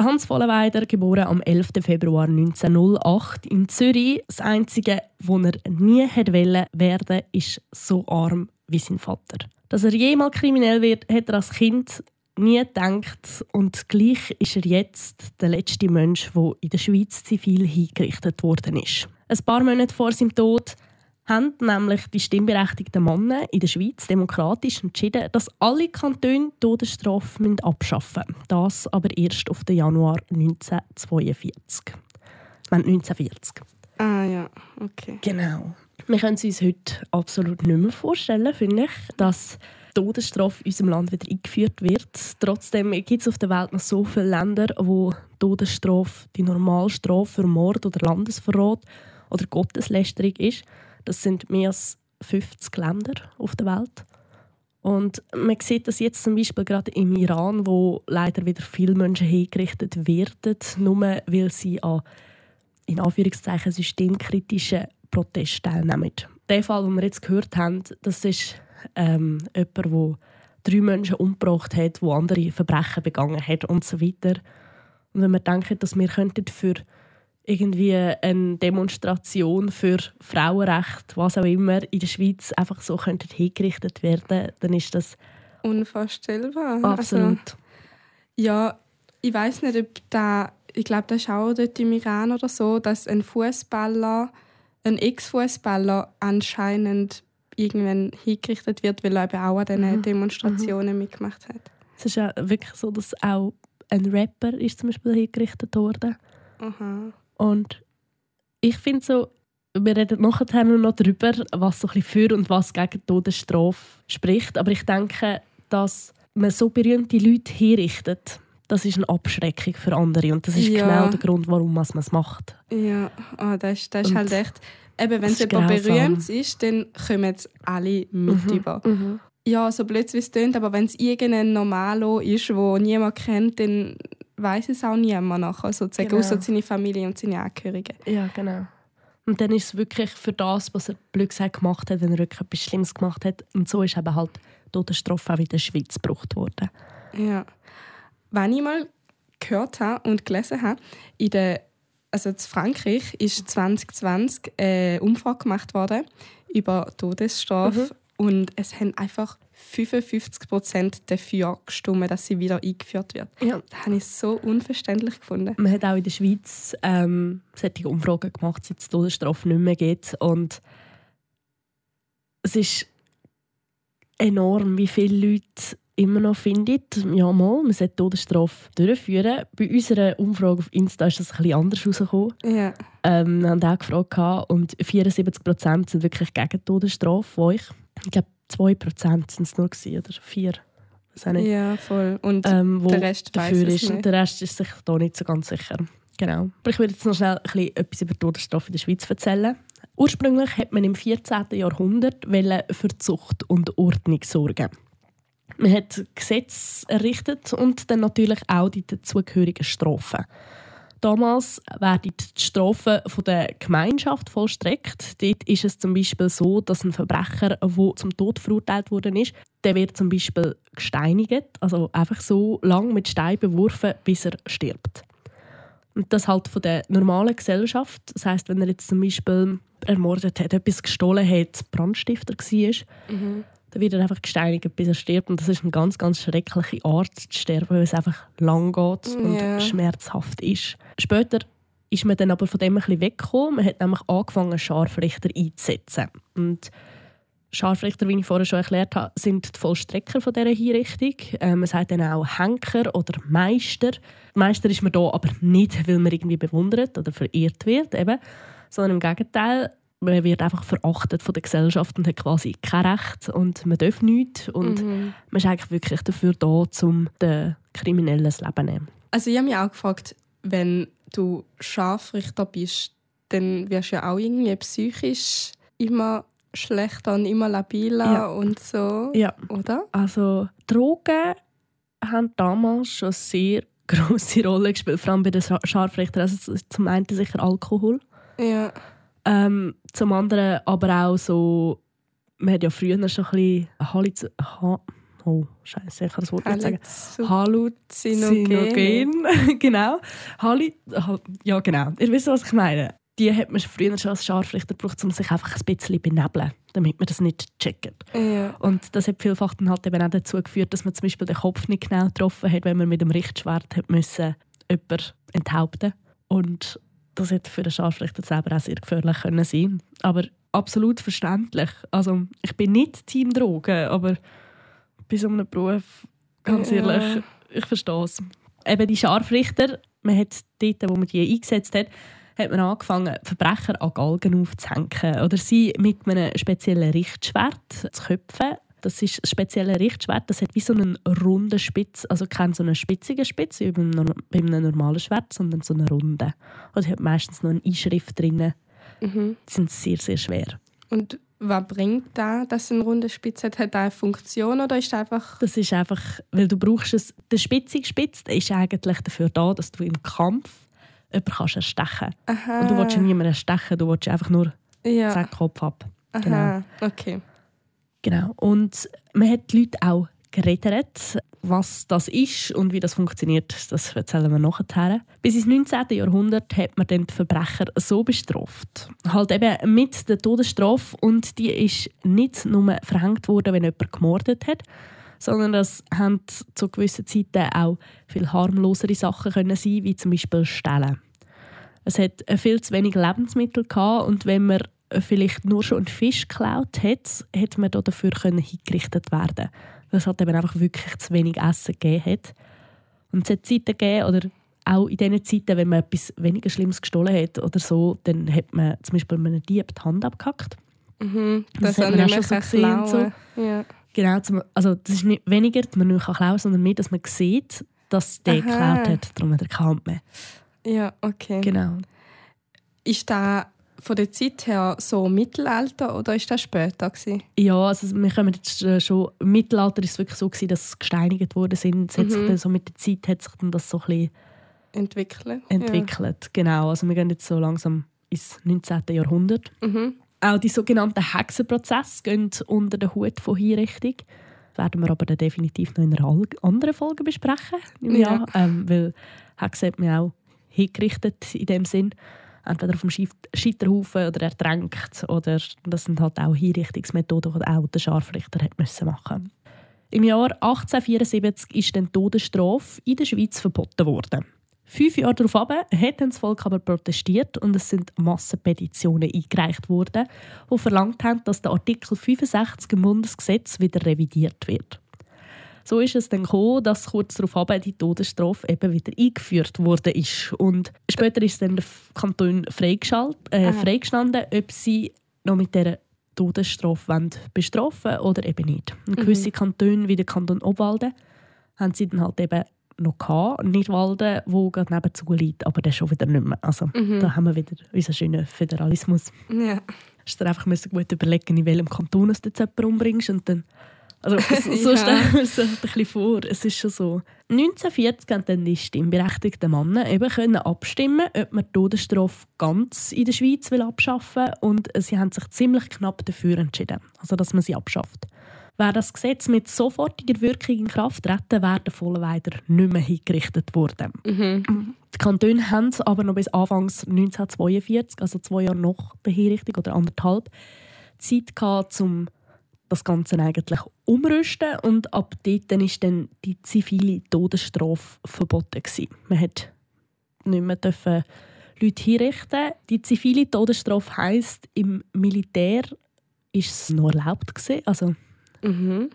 Der Hans Vollenweider, geboren am 11. Februar 1908 in Zürich. Das Einzige, was er nie hätte werden, ist so arm wie sein Vater. Dass er jemals kriminell wird, hat er als Kind nie gedacht. Und gleich ist er jetzt der letzte Mensch, der in der Schweiz zivil hingerichtet worden ist. Ein paar Monate vor seinem Tod haben nämlich die stimmberechtigten Männer in der Schweiz demokratisch entschieden, dass alle Kantone die Todesstrafe abschaffen müssen. Das aber erst auf den Januar 1942. Ich meine 1940. Ah ja, okay. Genau. Wir können es uns heute absolut nicht mehr vorstellen, finde ich, dass Todesstrafe in unserem Land wieder eingeführt wird. Trotzdem gibt es auf der Welt noch so viele Länder, wo Todesstrafe die Normalstrafe für Mord oder Landesverrat oder Gotteslästerung ist. Das sind mehr als 50 Länder auf der Welt. Und man sieht das jetzt zum Beispiel gerade im Iran, wo leider wieder viele Menschen hingerichtet werden, nur weil sie an in Anführungszeichen systemkritischen Protesten teilnehmen. Der Fall, den wir jetzt gehört haben, das ist ähm, jemand, der drei Menschen umgebracht hat, wo andere Verbrechen begangen hat und so weiter. Und wenn wir denken, dass wir für irgendwie eine Demonstration für Frauenrecht, was auch immer, in der Schweiz einfach so hingerichtet werden, dann ist das unvorstellbar. Also, Absolut. Also, ja, ich weiß nicht, ob da, ich glaube, das ist auch dort im Iran oder so, dass ein Fußballer, ein Ex-Fußballer anscheinend irgendwann hingerichtet wird, weil er eben auch an diesen mhm. Demonstrationen mhm. mitgemacht hat. Es ist ja wirklich so, dass auch ein Rapper ist zum Beispiel hingerichtet wurde. Aha. Und ich finde so, wir reden nachher noch darüber, was so ein für und was gegen Todesstrafe spricht. Aber ich denke, dass man so berühmte Leute hinrichtet, das ist eine Abschreckung für andere. Und das ist ja. genau der Grund, warum man es macht. Ja, oh, das, ist, das ist halt echt... Eben, wenn es jemand berühmt ist, dann kommen jetzt alle mit mhm. über. Mhm. Ja, so blöd wie es klingt, aber wenn es irgendein Normalo ist, wo niemand kennt, dann weiß es auch niemand nachher, sozusagen, genau. außer seine Familie und seine Angehörigen. Ja, genau. Und dann ist es wirklich für das, was er blöd gesagt gemacht hat, wenn er wirklich etwas Schlimmes gemacht hat. Und so ist eben halt die Todesstrafe auch in der Schweiz gebraucht worden. Ja. Wenn ich mal gehört habe und gelesen habe, in der, also in Frankreich ist 2020 eine Umfrage gemacht worden über Todesstrafe mhm. und es haben einfach 55 Prozent dafür gestimmt, dass sie wieder eingeführt wird. Ja. Das habe ich so unverständlich gefunden. Man hat auch in der Schweiz ähm, solche Umfragen gemacht, seit es die Todesstrafe nicht mehr gibt. Und es ist enorm, wie viele Leute immer noch finden, ja mal, man sollte die Todesstrafe durchführen. Bei unserer Umfrage auf Insta ist das ein bisschen anders herausgekommen. Ja. Ähm, wir haben auch gefragt und 74 Prozent sind wirklich gegen die Todesstrafe von euch. Ich glaube, 2% sind es nur gewesen, oder 4 Ja, voll. Und ähm, der Rest dafür ist. Nicht. Der Rest ist sich da nicht so ganz sicher. Genau. Aber ich würde jetzt noch schnell ein bisschen etwas über die Todesstrafe in der Schweiz erzählen. Ursprünglich hat man im 14. Jahrhundert für Zucht und Ordnung sorgen. Man hat Gesetze errichtet und dann natürlich auch die dazugehörigen Strafen. Damals werden die Strafen von der Gemeinschaft vollstreckt. Dort ist es zum Beispiel so, dass ein Verbrecher, der zum Tod verurteilt worden ist, der wird zum Beispiel gesteinigt, also einfach so lang mit Stein beworfen, bis er stirbt. Und das halt von der normalen Gesellschaft. Das heißt, wenn er jetzt zum Beispiel ermordet hat, etwas gestohlen hat, Brandstifter war, mhm dann wird er einfach gesteinigt, bis er stirbt. Und das ist eine ganz, ganz schreckliche Art zu sterben, weil es einfach lang geht und yeah. schmerzhaft ist. Später ist man dann aber von dem ein bisschen weggekommen. Man hat nämlich angefangen, Scharfrichter einzusetzen. Und Scharfrichter, wie ich vorher schon erklärt habe, sind die Vollstrecker von dieser Hinrichtung. Äh, man sagt dann auch Henker oder Meister. Meister ist man da aber nicht, weil man irgendwie bewundert oder verehrt wird, eben, sondern im Gegenteil, man wird einfach verachtet von der Gesellschaft und hat quasi kein Recht und man darf nichts und mhm. man ist eigentlich wirklich dafür da, um den Kriminellen das Leben zu nehmen. Also ich habe mich auch gefragt, wenn du Scharfrichter bist, dann wirst du ja auch irgendwie psychisch immer schlechter und immer labiler ja. und so, ja. oder? Also Drogen haben damals schon sehr [LAUGHS] große Rolle gespielt, vor allem bei den Scharfrichtern. Also zum einen sicher Alkohol. Ja. Ähm, zum anderen aber auch so, man hat ja früher schon ein bisschen Haliz ha Oh, scheiße, ich kann das Wort nicht sagen. Halluzinogen. [LAUGHS] genau. Halli ja, genau. Ihr wisst, was ich meine. Die hat man früher schon als Scharfrichter gebraucht, um sich einfach ein bisschen benebeln, damit man das nicht checkt. Ja. Und das hat vielfach dann halt eben auch dazu geführt, dass man zum Beispiel den Kopf nicht genau getroffen hat, wenn man mit dem Richtschwert hat müssen, jemanden enthaupten Und das hätte für den Scharfrichter selber auch sehr gefährlich können sein Aber absolut verständlich. Also, ich bin nicht Team Drogen, aber bei so einem Beruf, ganz ja. ehrlich, ich verstehe es. Eben die Scharfrichter, man hat dort, wo man die eingesetzt hat, hat man angefangen, Verbrecher an Galgen aufzuhängen oder sie mit einem speziellen Richtschwert zu köpfen Das ist ein spezielles Richtschwert. Das hat wie so einen runden Spitz, also kein so einen spitzigen Spitz wie beim, einem normalen Schwert, sondern so eine runde. Und hat meistens noch eine Einschrift drin. Mhm. Die sind sehr, sehr schwer. Und was bringt da, dass eine runde Spitze hat? Hat das eine Funktion oder ist das einfach... Das ist einfach, weil du brauchst es... Der spitzige Spitz ist eigentlich dafür da, dass du im Kampf jemanden kannst erstechen kannst. Und du willst ja niemanden erstechen, du willst einfach nur ja. den Kopf ab. Aha, genau. okay. Genau. Und man hat die Leute auch geredet. Was das ist und wie das funktioniert, das erzählen wir nachher. Bis ins 19. Jahrhundert hat man die Verbrecher so bestraft. Halt eben mit der Todesstrafe und die ist nicht nur verhängt worden, wenn jemand gemordet hat, sondern das haben zu gewissen Zeiten auch viel harmlosere Sachen können sein, wie zum Beispiel Stellen. Es hat viel zu wenig Lebensmittel gehabt und wenn man vielleicht nur schon einen Fisch geklaut hat, hätte man dafür können hingerichtet werden weil es halt eben einfach wirklich zu wenig Essen gegeben hat. Und es hat Zeiten gegeben, oder auch in diesen Zeiten, wenn man etwas weniger Schlimmes gestohlen hat oder so, dann hat man zum Beispiel einem Dieb die Hand abgehackt. Mhm, das, das hat man auch schon so gesehen. So. Ja. Genau, also das ist nicht weniger, dass man nicht klauen kann, sondern mehr, dass man sieht, dass der Aha. geklaut hat. Darum hat er keine Hand mehr. Ja, okay. Genau. Ist da von der Zeit her so Mittelalter oder ist das später gewesen? Ja, also wir kommen jetzt äh, schon im Mittelalter ist es wirklich so gewesen, dass sie gesteinigt worden sind. Mhm. so mit der Zeit hat sich dann das so ein bisschen entwickelt. Entwickelt, ja. genau. Also wir gehen jetzt so langsam ins 19. Jahrhundert. Mhm. Auch die sogenannten Hexenprozesse gehen unter den Hut von Hinrichtung. Das werden wir aber dann definitiv noch in einer anderen Folge besprechen. Ja. Ähm, weil Hexen hat man auch hingerichtet in dem Sinn entweder auf dem Scheiterhaufen oder ertränkt. Oder das sind halt auch Hinrichtungsmethoden, die auch der Scharfrichter hat müssen machen Im Jahr 1874 ist die Todesstrafe in der Schweiz verboten worden. Fünf Jahre darauf hat das Volk aber protestiert und es sind Massenpetitionen eingereicht worden, die verlangt haben, dass der Artikel 65 im Bundesgesetz wieder revidiert wird. So ist es dann gekommen, dass kurz darauf die Todesstrafe eben wieder eingeführt wurde. Und später ist dann der Kanton äh, freigestanden, ob sie noch mit dieser Todesstrafe bestrafen oder eben nicht. Und mhm. gewisse Kantone, wie der Kanton Obwalden, haben sie dann halt eben noch gehabt. Nicht Walden, wo gerade nebenzu liegt, aber das schon wieder nicht mehr. Also mhm. da haben wir wieder unseren schönen Föderalismus. Ja. Du musst dir einfach gut überlegen, in welchem Kanton du jetzt jemanden umbringst und dann also, [LAUGHS] so ja. stellen wir uns das ein bisschen vor. Es ist schon so. 1940 konnten dann die stimmberechtigten Männer eben können abstimmen, ob man die Todesstrafe ganz in der Schweiz will abschaffen will. Und sie haben sich ziemlich knapp dafür entschieden, also dass man sie abschafft. Wäre das Gesetz mit sofortiger Wirkung in Kraft treten, wäre der Vollweider nicht mehr hingerichtet worden. Mhm. Die Kantone haben es aber noch bis Anfangs 1942, also zwei Jahre nach der Hinrichtung oder anderthalb, Zeit gehabt, um das Ganze eigentlich umrüsten und ab dort war dann die zivile Todesstrafe verboten. Gewesen. Man hat nicht mehr dürfen Leute hinrichten. Die zivile Todesstrafe heisst, im Militär ist es noch erlaubt gewesen. Also, mhm.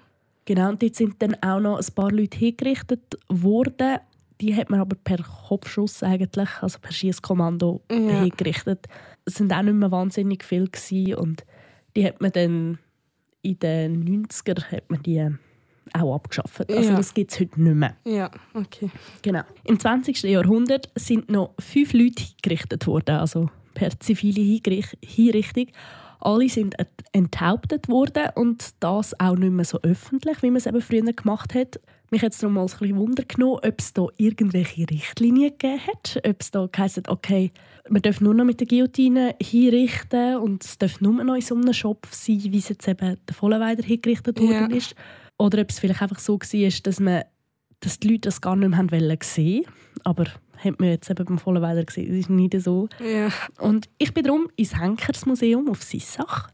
Genau, und dort sind dann auch noch ein paar Leute hingerichtet worden. Die hat man aber per Kopfschuss eigentlich, also per Schießkommando ja. hingerichtet. Es sind auch nicht mehr wahnsinnig viele gewesen und die hat man dann in den 90er hat man die auch abgeschafft. Also ja. das gibt es heute nicht mehr. Ja, okay. Genau. Im 20. Jahrhundert sind noch fünf Leute hingerichtet worden, also per zivile Hinrichtung. Alle sind enthauptet worden und das auch nicht mehr so öffentlich, wie man es eben früher gemacht hat. Mich hat es darum mal ein bisschen Wunder genommen, ob es da irgendwelche Richtlinien gegeben hat. Ob es da heisst, okay, man darf nur noch mit der Guillotine hinrichten und es darf nur noch in so einem Schopf sein, wie es jetzt eben der Vollenweider hingerichtet worden ja. ist. Oder ob es vielleicht einfach so war, dass, man, dass die Leute das gar nicht mehr haben wollen sehen aber hat man jetzt eben beim Vollenweider gesehen, das ist nicht so. Ja. Und ich bin darum ins Henkersmuseum auf Sissach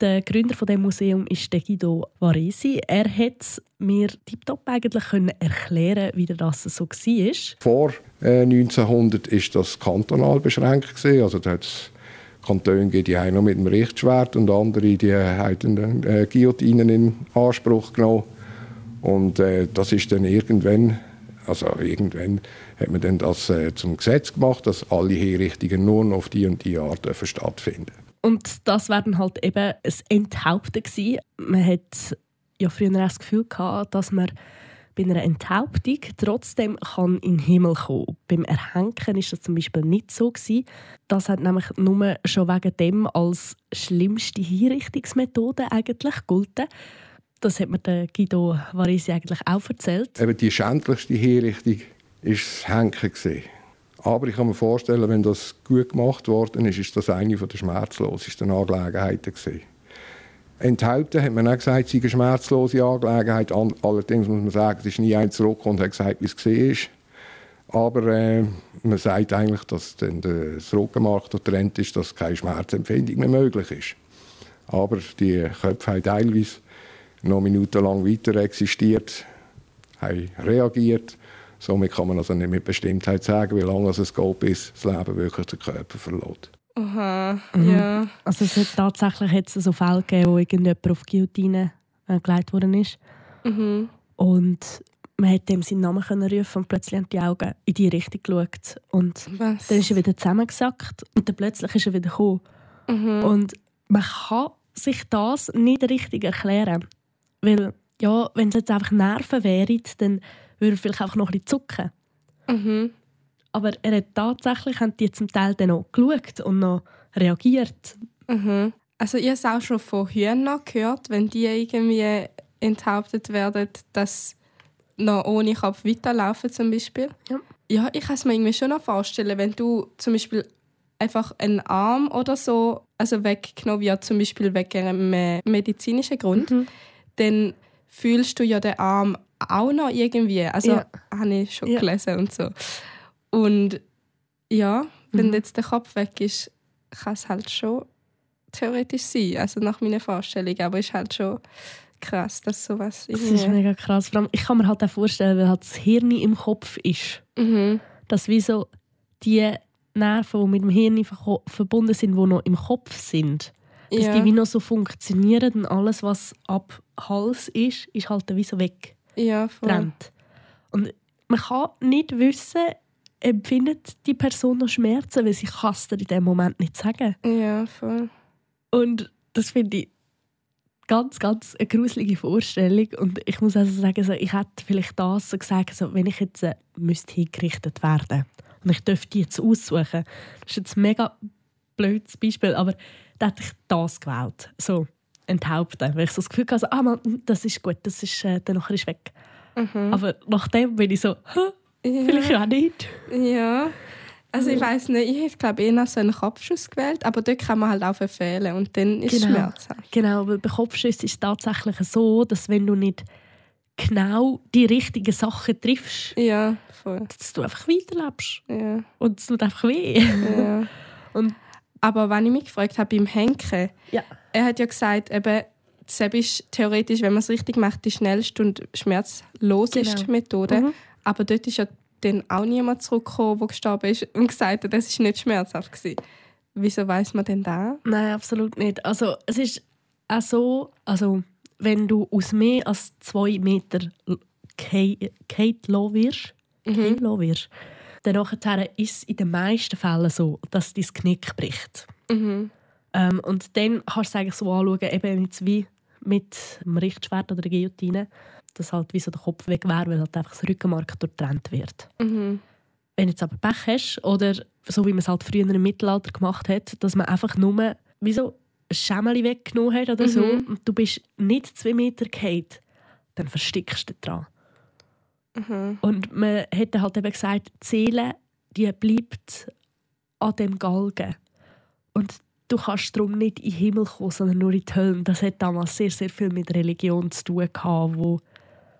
der Gründer von dem Museum ist Guido Varesi. Er hat mir tiptop eigentlich erklären, wie das so war. Vor äh, 1900 ist das kantonal beschränkt. Also da Kantone die noch mit dem Richtschwert und andere die haben äh, Guillotinen in Anspruch genommen. Und äh, das ist dann irgendwann, also irgendwann hat man dann das äh, zum Gesetz gemacht, dass alle Hinrichtungen nur auf die und die Art stattfinden. Und das war dann halt eben ein Enthaupten. Gewesen. Man hat ja früher das Gefühl gehabt, dass man bei einer Enthauptung trotzdem kann in den Himmel kommen. Beim Erhängen ist das zum Beispiel nicht so gewesen. Das hat nämlich nur schon wegen dem als schlimmste Hinrichtungsmethode eigentlich gelten. Das hat mir der Guido Varesi eigentlich auch erzählt. Eben die schändlichste Hinrichtung war das Henken. Aber ich kann mir vorstellen, wenn das gut gemacht worden ist, ist das eine der schmerzlosesten Angelegenheiten. Gewesen. Enthalten hat man auch gesagt, es sei eine schmerzlose Angelegenheit. Allerdings muss man sagen, es ist nie ein zurückgekommen und hat gesagt, wie es gesehen ist. Aber äh, man sagt eigentlich, dass dann das Rückenmark getrennt ist, dass keine Schmerzempfindung mehr möglich ist. Aber die Köpfe haben teilweise noch minutenlang weiter existiert, haben reagiert. Somit kann man also nicht mit Bestimmtheit sagen, wie lange es geht, bis das Leben wirklich den Körper verlässt. Aha, mhm. ja. Also es hat tatsächlich hat es so Fälle gegeben, wo irgendjemand auf Guillotine äh, gelegt worden ist. Mhm. Und man konnte ihm seinen Namen können rufen und plötzlich haben die Augen in die Richtung geschaut. Und Was? dann ist er wieder zusammengesackt und dann plötzlich ist er wieder gekommen. Mhm. Und man kann sich das nicht richtig erklären. Weil, ja, wenn es jetzt einfach Nerven wären, dann würde er vielleicht einfach noch ein bisschen zucken. Mhm. Aber er hat tatsächlich, haben die zum Teil dann noch geschaut und noch reagiert. Mhm. Also ich habe es auch schon von Hühnern gehört, wenn die irgendwie enthauptet werden, dass noch ohne Kopf weiterlaufen zum Beispiel. Ja, ja ich kann es mir irgendwie schon noch vorstellen, wenn du zum Beispiel einfach einen Arm oder so also weggenommen wird, zum Beispiel wegen einem medizinischen Grund, mhm. dann fühlst du ja den Arm auch noch irgendwie. Also ja. habe ich schon ja. gelesen und so. Und ja, wenn mhm. jetzt der Kopf weg ist, kann es halt schon theoretisch sein. Also nach meiner Vorstellung. Aber es ist halt schon krass, dass sowas Das ist mega krass. Vor allem, ich kann mir halt auch vorstellen, weil halt das Hirn im Kopf ist. Mhm. Dass wie so die Nerven, die mit dem Hirn verbunden sind, die noch im Kopf sind, dass ja. die wie noch so funktionieren und alles, was ab Hals ist, ist halt wie so weg. Ja, voll. Trennt. Und man kann nicht wissen, empfindet die Person noch Schmerzen, weil sie kann es in dem Moment nicht sagen. Ja, voll. Und das finde ich ganz, ganz eine gruselige Vorstellung. Und ich muss also sagen, so, ich hätte vielleicht das so gesagt, so, wenn ich jetzt äh, müsste hingerichtet werden und ich dürfte die jetzt aussuchen. Das ist jetzt ein mega blödes Beispiel, aber da hätte ich das gewählt. So, enthaupten. Weil ich so das Gefühl hatte, ah, man, das ist gut, das ist, äh, dann ist weg. Mhm. Aber nachdem bin ich so, ja. Vielleicht auch nicht. Ja. Also ich weiß nicht, ich hätte glaube eher so einen Kopfschuss gewählt, aber dort kann man halt auch verfehlen und dann ist genau. es schmerzhaft. Genau, weil bei Kopfschuss ist es tatsächlich so, dass wenn du nicht genau die richtigen Sachen triffst, ja, voll. dass du einfach weiterlebst. Ja. Und es tut einfach weh. Ja. [LAUGHS] und aber wenn ich mich gefragt habe beim Henken, ja. er hat ja gesagt, eben, das ist theoretisch, wenn man es richtig macht, die schnellste und schmerzloseste genau. Methode. Mhm. Aber dort ist ja dann auch niemand zurückgekommen, der gestorben ist und gesagt hat, das war nicht schmerzhaft. Gewesen. Wieso weiß man denn da? Nein, absolut nicht. Also es ist auch so, also wenn du aus mehr als zwei Meter Kate Law wirst, mhm. wirst, dann ist es in den meisten Fällen so, dass dein Knick bricht. Mhm. Ähm, und dann kannst du es eigentlich so anschauen, eben jetzt wie mit dem Richtschwert oder der Guillotine dass halt wie so der Kopf weg wäre, weil halt einfach das Rückenmark durchtrennt wird. Mhm. Wenn du jetzt aber Pech hast, oder so wie man es halt früher im Mittelalter gemacht hat, dass man einfach nur wie so ein Schemmeli weggenommen hat oder mhm. so und du bist nicht zwei Meter gefallen, dann verstickst du dran. Mhm. Und man hätte halt eben gesagt, die Seele die bleibt an dem Galgen. Und du kannst darum nicht in den Himmel kommen, sondern nur in die Hölle. Das hat damals sehr, sehr viel mit Religion zu tun gehabt, wo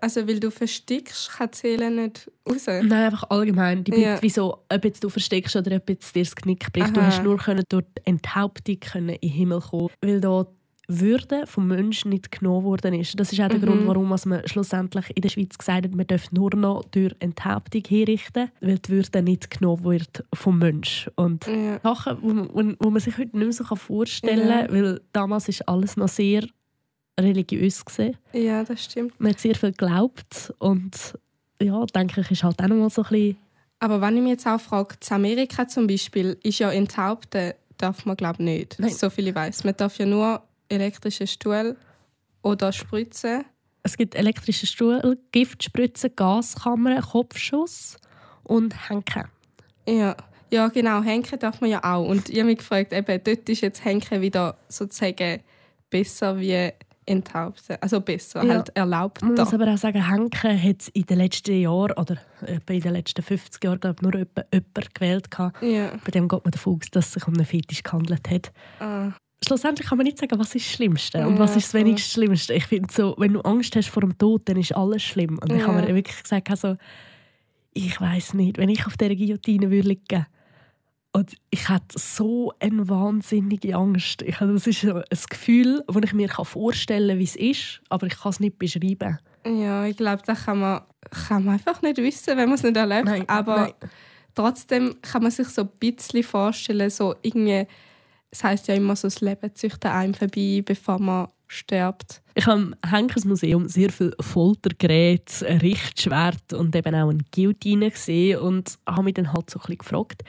also weil du verstickst, kann die Seele nicht raus? Nein, einfach allgemein. Die ja. wie so, ob jetzt du versteckst oder ob jetzt dir das Knick bricht. Aha. Du hast nur können durch die Enthauptung können in den Himmel kommen weil da würde vom Menschen nicht genommen worden ist. Das ist auch der mhm. Grund, warum man schlussendlich in der Schweiz gesagt hat, man darf nur noch durch Enthauptung hinrichten, weil die Würde nicht genommen wird vom Menschen. Und ja. Sachen, wo, wo, man sich heute nicht mehr so vorstellen kann, ja. weil damals ist alles noch sehr religiös gesehen. Ja, das stimmt. Man hat sehr viel geglaubt und ja, denke ich, ist halt auch noch mal so ein bisschen... Aber wenn ich mich jetzt auch frage, in Amerika zum Beispiel ist ja enthaupten darf man glaube nicht, Nein. so viel ich weiß. Man darf ja nur elektrische Stuhl oder Spritzen Es gibt elektrische Stuhl, Giftspritzen, Gaskammern, Kopfschuss und Henken. Ja. ja, genau. Henken darf man ja auch. Und ich habe mich gefragt, eben, dort ist jetzt Henken wieder sozusagen besser wie enthaupten. Also besser, Ja. halt erlaubt. Man muss aber auch sagen, Henken hat es in den letzten Jahren oder in den letzten 50 Jahren glaub, nur jemand gewählt. gehabt. ja. Bei dem geht man davon aus, dass es sich um einen Fetisch gehandelt hat. Ah. Schlussendlich kann man nicht sagen, was ist das Schlimmste und was ist das wenigst Schlimmste. Ich finde so, wenn du Angst hast vor dem Tod, dann ist alles schlimm. Und ich habe Ja. mir wirklich gesagt, also, ich weiß nicht, wenn ich auf dieser Guillotine würde liegen und ich hatte so eine wahnsinnige Angst. Ich, das ist so ein Gefühl, das ich mir vorstellen kann, wie es ist, aber ich kann es nicht beschreiben. Ja, ich glaube, das kann man, kann man einfach nicht wissen, wenn man es nicht erlebt. Nein, Aber nein. trotzdem kann man sich so ein bisschen vorstellen, so irgendwie, es heißt ja immer so, das Leben an einem vorbei, bevor man stirbt. Ich habe im Henkers Museum sehr viel Foltergeräte, ein Richtschwert und eben auch eine Guillotine gesehen und habe mich dann halt so ein bisschen gefragt,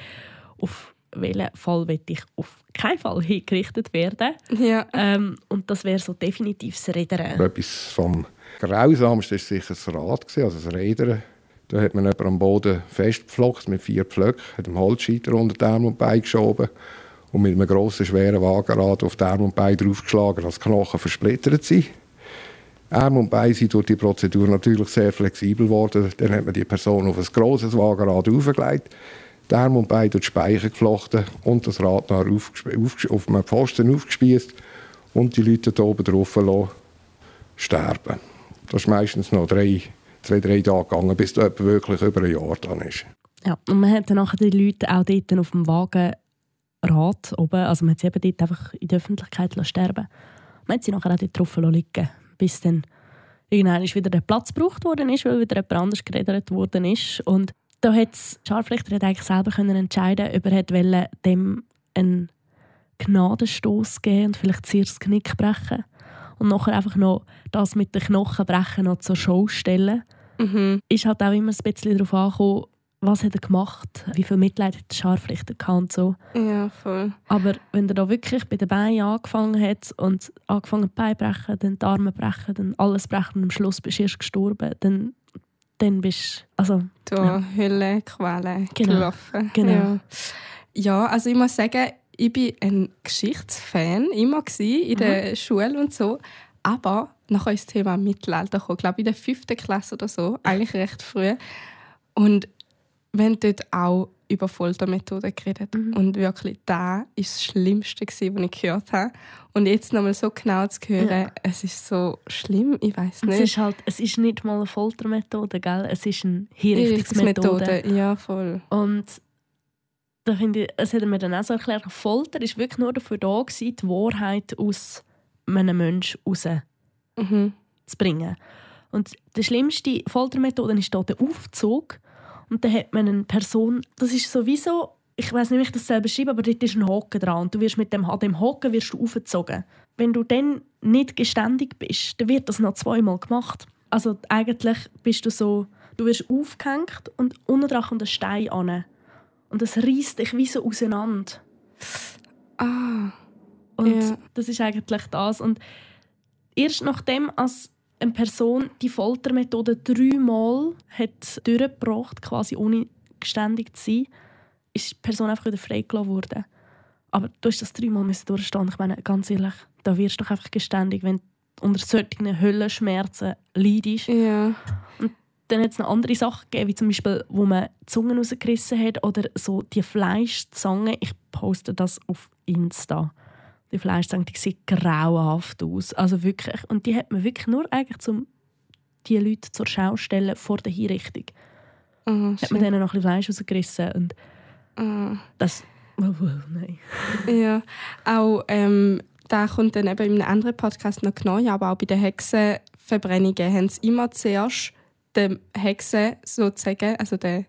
auf welchen Fall will ich auf keinen Fall hingerichtet werden. Ja, Ähm, und das wäre so definitiv das Rädern. Etwas vom Grausamsten war sicher das Rad, also das Rädern. Da hat man jemanden am Boden festgepflockt mit vier Pflöcken, hat einen Holzscheiter unter die Arme und Beine geschoben und mit einem grossen, schweren Wagenrad auf die Arme und Beine draufgeschlagen, die Knochen versplittert sind. Arme und Beine sind durch die Prozedur natürlich sehr flexibel geworden. Dann hat man die Person auf ein grosses Wagenrad aufgelegt, die Arme und Beine durch die Speicher geflochten und das Rad nachher aufgesp- aufges- auf einem Pfosten aufgespießt und die Leute da oben drauf lassen sterben. Das ist meistens noch drei, zwei, drei Tage gegangen, bis da wirklich über ein Jahr dran ist. Ja, und man hat dann nachher die Leute auch dort auf dem Wagenrad oben, also man hat sie eben dort einfach in der Öffentlichkeit lassen sterben Man hat sie nachher auch dort drauf liegen bis dann irgendwann wieder der Platz gebraucht worden ist, weil wieder jemand anders geredet worden ist. Und da hat Scharfrichter hat eigentlich selber können entscheiden, ob er wollte, dem einen Gnadenstoß geben und vielleicht zuerst das Knick brechen und nachher einfach noch das mit den Knochen brechen noch zur Show stellen mhm. ist halt auch immer ein bisschen darauf angekommen, was hat er gemacht, wie viel Mitleid hat der Scharfrichter gehabt und so. ja voll. Aber wenn er da wirklich bei den Beinen angefangen hat und angefangen die Beine brechen, dann die Arme brechen, dann alles brechen und am Schluss bist du erst gestorben, dann, dann bist du, also Da Ja. Hölle, Qualen Genau. gelaufen. Genau. Ja. ja, also ich muss sagen, ich bin ein Geschichtsfan immer gsi in der Schule und so. Aber nachher ist das Thema Mittelalter gekommen, glaube ich in der fünften Klasse oder so, eigentlich recht früh. Und wir haben dort auch über Foltermethoden geredet. Und wirklich, das ist das Schlimmste, gewesen, was ich gehört habe. Und jetzt nochmal so genau zu hören, Ja. es ist so schlimm, ich weiß es nicht. ist halt, es ist nicht mal eine Foltermethode, gell? es ist eine Hinrichtungsmethode. Ja voll. Und da finde ich, es hat mir dann auch so erklärt, Folter ist wirklich nur dafür da gewesen, die Wahrheit aus einem Menschen rauszubringen. Mhm. Und die schlimmste Foltermethode ist hier der Aufzug. Und dann hat man eine Person, das ist sowieso, ich weiß nicht, wie ich das selber schreibe, aber dort ist ein Haken dran. Und du wirst mit dem, an dem Haken wirst du aufgezogen. Wenn du dann nicht geständig bist, dann wird das noch zweimal gemacht. Also eigentlich bist du so, du wirst aufgehängt und unten dran kommt ein Stein an. Und das reißt dich wie so auseinander. Ah, Und Ja. das ist eigentlich das. Und erst nachdem, als eine Person die Foltermethode dreimal hat durchgebracht, quasi ohne geständig zu sein, ist die Person einfach wieder freigelassen worden. Aber du hast das dreimal müssen durchstehen. Ich meine, ganz ehrlich, da wirst du doch einfach geständig, wenn du unter solchen Höllenschmerzen leidest. ja. Dann hat es noch andere Sachen gegeben, wie zum Beispiel, wo man die Zungen rausgerissen hat oder so die Fleischzange. Ich poste das auf Insta. Die Fleischzange, die sieht grauenhaft aus. Also wirklich. Und die hat man wirklich nur eigentlich zum die Leute zur Schau stellen vor der Hinrichtung. Ah, Hat man denen noch ein bisschen Fleisch rausgerissen und Ah. das... Oh, oh, nein. [LAUGHS] Ja, auch ähm, da kommt dann eben in einem anderen Podcast noch genau, aber auch bei den Hexenverbrennungen haben sie immer zuerst den Hexen sozusagen, also den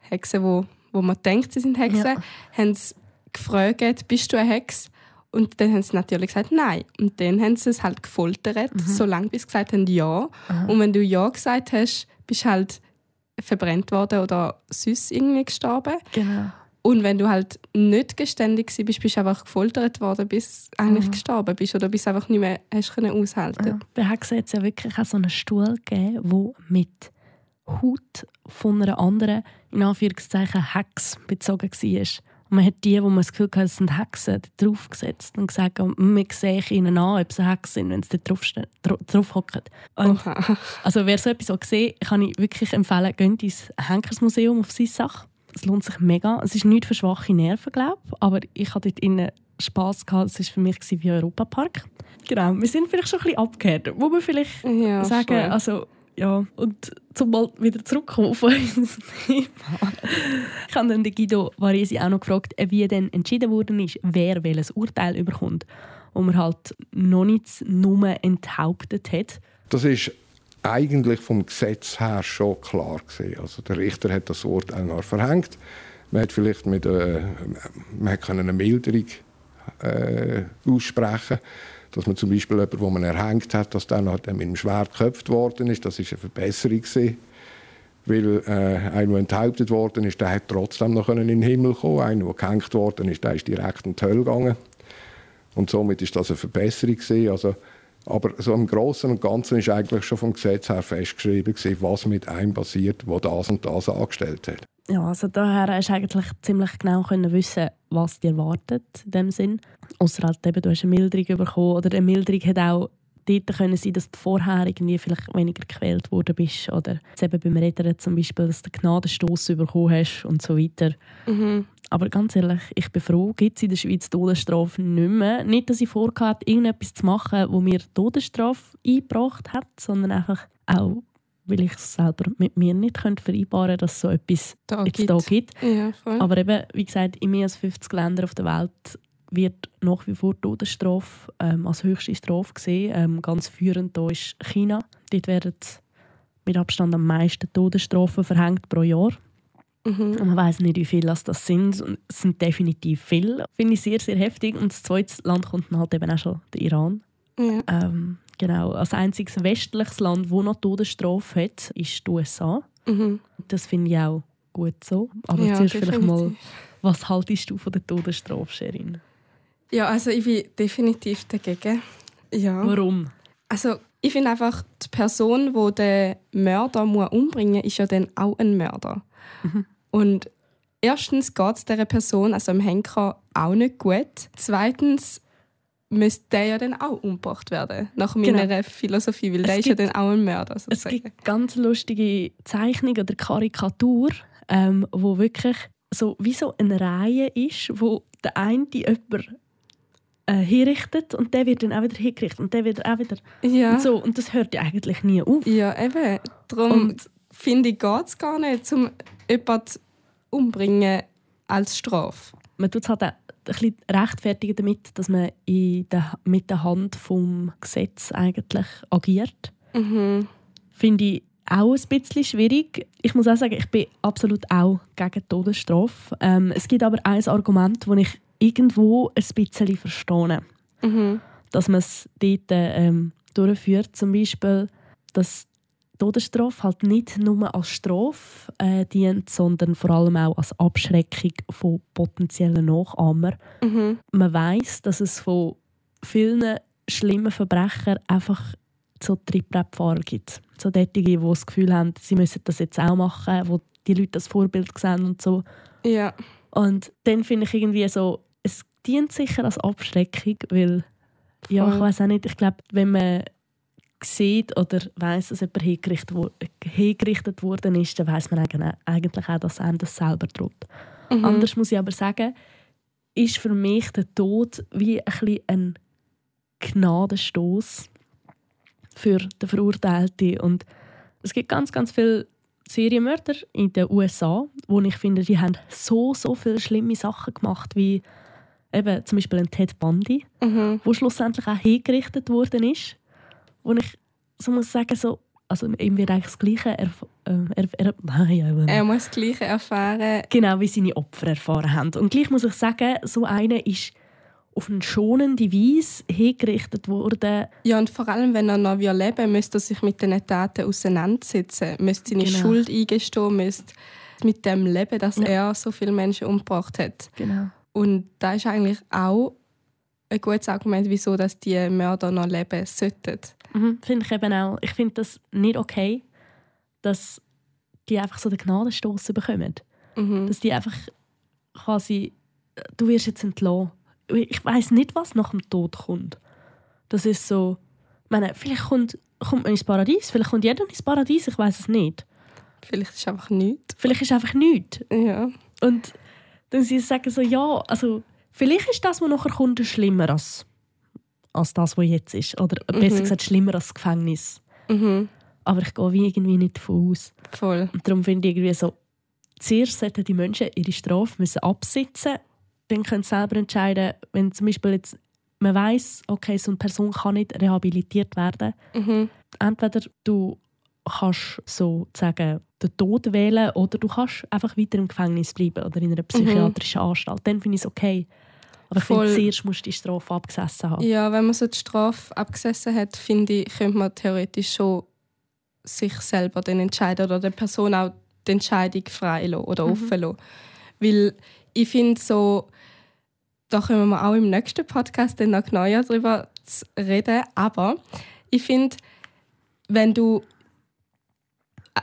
Hexen, wo, wo man denkt, sie sind Hexen, Ja. haben sie gefragt, bist du eine Hex? Und dann haben sie natürlich gesagt, nein. Und dann haben sie es halt gefoltert, solange bis sie gesagt haben, ja. Und wenn du ja gesagt hast, bist du halt verbrennt worden oder süß irgendwie gestorben. Genau. Und wenn du halt nicht geständig bist, bist du einfach gefoltert worden, bis du eigentlich Mhm. gestorben bist oder bis du einfach nicht mehr hast können aushalten. Ja. Hexen hat es ja wirklich auch so einen Stuhl gegeben, der mit Haut von einer anderen, in Anführungszeichen, Hex bezogen war. Und man hat die, wo man das Gefühl hatte, es sind Hexen, draufgesetzt und gesagt, wir sehen ihnen an, ob sie Hexen sind, wenn sie drauf, dra- drauf hocken. [LAUGHS] Also wer so etwas auch gesehen kann ich wirklich empfehlen, geht ins Henkersmuseum auf Sissach. Es lohnt sich mega. Es ist nicht für schwache Nerven, glaube ich, aber ich hatte dort innen Spass gehabt. Es war für mich wie Europapark. Genau, wir sind vielleicht schon ein bisschen abgekehrt. Wo wir vielleicht Ja, sagen, voll. also ja, und zum mal wieder zurückkommen auf unser [LAUGHS] Thema. Ich habe dann Guido Varesi auch noch gefragt, wie denn entschieden worden ist, wer welches Urteil überkommt. Und man halt noch nicht nur enthauptet hat. Das ist eigentlich vom Gesetz her schon klar gewesen. Also der Richter hat das Urteil noch verhängt. Man hat vielleicht mit äh, man hat können eine Milderung äh, aussprechen, dass man zum Beispiel jemanden, wo man erhängt hat, dass der noch mit dem Schwert geköpft worden ist. Das ist eine Verbesserung gewesen. Weil äh, einer, der enthauptet worden ist, der hat trotzdem noch in den Himmel kommen. Einer, der gehängt worden ist, der ist direkt in die Hölle gegangen. Und somit ist das eine Verbesserung gewesen. Also, aber so im Großen und Ganzen ist eigentlich schon vom Gesetz her festgeschrieben gewesen, was mit einem passiert, der das und das angestellt hat. Ja, also daher hast du eigentlich ziemlich genau können wissen, was dir erwartet in dem Sinn. Ausser halt eben, du hast eine Milderung bekommen oder eine Milderung hat auch dort können sein, dass du vorher irgendwie vielleicht weniger gequält worden bist oder jetzt eben beim Rettern zum Beispiel, dass du den Gnadenstoss bekommen hast und so weiter. Mhm. Aber ganz ehrlich, ich bin froh, gibt es in der Schweiz Todesstrafe nicht mehr. Nicht, dass ich vorhatte, irgendetwas zu machen, wo mir Todesstrafe eingebracht hat, sondern einfach auch, weil ich es selber mit mir nicht könnte vereinbaren könnte, dass es so etwas Da jetzt gibt. da gibt. Ja. Aber eben, wie gesagt, in mehr als 50 Ländern auf der Welt wird nach wie vor die Todesstrafe ähm, als höchste Strafe gesehen. Ähm, ganz führend da ist China. Dort werden mit Abstand am meisten Todesstrafen verhängt pro Jahr. Mhm. Und man weiß nicht, wie viele das sind. Es sind definitiv viele. Finde ich sehr, sehr heftig. Und das zweite Land kommt dann halt eben auch schon der Iran. Ja. Ähm, genau, als einziges westliches Land, das noch Todesstrafe hat, ist die USA. Mhm. Das finde ich auch gut so. Aber Ja, zuerst vielleicht mal, was haltest du von der Todesstrafe, Sherin? Ja, also ich bin definitiv dagegen. Ja. Warum? Also ich finde einfach, die Person, die den Mörder muss umbringen muss, ist ja dann auch ein Mörder. Und erstens geht es dieser Person, also dem Henker, auch nicht gut. Zweitens müsste der ja dann auch umgebracht werden, nach meiner Genau. Philosophie, weil Es der ist ja gibt- dann auch ein Mörder. Es Sozusagen. gibt ganz lustige Zeichnung oder Karikatur, ähm, wo wirklich so wie so eine Reihe ist, wo der eine die jemand äh, hinrichtet und der wird dann auch wieder hingerichtet und der wieder auch wieder ja. und so und das hört ja eigentlich nie auf. ja, eben. Darum finde ich, geht es gar nicht, um jemanden umbringen als Strafe. Man tut es halt auch bisschen rechtfertigen damit, dass man in der, mit der Hand vom Gesetz eigentlich agiert. Mhm. finde ich auch ein bisschen schwierig. Ich muss auch sagen, ich bin absolut auch gegen die Todesstrafe. Ähm, es gibt aber ein Argument, das ich irgendwo ein bisschen verstehe. Mhm. Dass man es dort ähm, durchführt. Zum Beispiel, dass Todesstrafe halt nicht nur als Strafe äh, dient, sondern vor allem auch als Abschreckung von potenziellen Nachahmern Mhm. man weiß, dass es von vielen schlimmen Verbrechern einfach so Trittbrettfahrer gibt. So solche, die das Gefühl haben, sie müssen das jetzt auch machen, wo die Leute das Vorbild sehen und so. Ja. Und dann finde ich irgendwie so, es dient sicher als Abschreckung, weil, ja, ich weiß auch nicht, ich glaube, wenn man sieht oder weiß, dass jemand hingerichtet, wo, hingerichtet worden ist, dann weiß man eigentlich auch, dass einem das selber droht. Mhm. Anders muss ich aber sagen, ist für mich der Tod wie ein, ein Gnadenstoß für den Verurteilten. Und es gibt ganz, ganz viele Serienmörder in den USA, wo ich finde, die haben so, so viele schlimme Sachen gemacht, wie eben zum Beispiel ein Ted Bundy, Mhm. wo schlussendlich auch hingerichtet worden ist, wo ich so muss sagen, so, also ihm wird eigentlich das Gleiche erf äh, er, er, nein, Er muss das Gleiche erfahren. genau wie seine Opfer erfahren haben. Und gleich muss ich sagen, so einer ist auf eine schonende Weise hingerichtet worden. Ja, und vor allem, wenn er noch leben will, müsste er sich mit den Taten auseinandersetzen. Müsste seine Genau. Schuld eingestehen, müsste mit dem Leben, dass Ja. er so viele Menschen umgebracht hat. Genau. Und da ist eigentlich auch ein gutes Argument, wieso dass die Mörder noch leben sollten. Mhm, finde ich eben auch. Ich finde das nicht okay, dass die einfach so den Gnadenstoß bekommen. Mhm. Dass die einfach quasi, du wirst jetzt entlassen. Ich weiß nicht, was nach dem Tod kommt. Das ist so, ich meine, vielleicht kommt, kommt man ins Paradies, vielleicht kommt jeder ins Paradies, ich weiß es nicht. Vielleicht ist es einfach nichts. Vielleicht ist einfach nichts. Ja. Und dann sie sagen so, ja, also vielleicht ist das, was nachher kommt, schlimmer als, als das, was jetzt ist. Oder besser Mhm. gesagt, schlimmer als das Gefängnis. Mhm. Aber ich gehe wie irgendwie nicht davon aus. Voll. Und darum finde ich irgendwie so, zuerst sollten die Menschen ihre Strafe müssen absitzen dann können sie selber entscheiden, wenn zum Beispiel jetzt man weiß, okay, so eine Person kann nicht rehabilitiert werden. Mhm. Entweder du kannst sozusagen den Tod wählen oder du kannst einfach weiter im Gefängnis bleiben oder in einer psychiatrischen Anstalt. Dann finde ich es okay. Finde, Voll. zuerst musst du die Strafe abgesessen haben. Ja, wenn man so die Strafe abgesessen hat, finde ich, könnte man theoretisch schon sich selber dann entscheiden oder der Person auch die Entscheidung frei lassen oder offen lassen. Weil ich finde so, da können wir auch im nächsten Podcast dann noch genauer darüber reden, aber ich finde, wenn du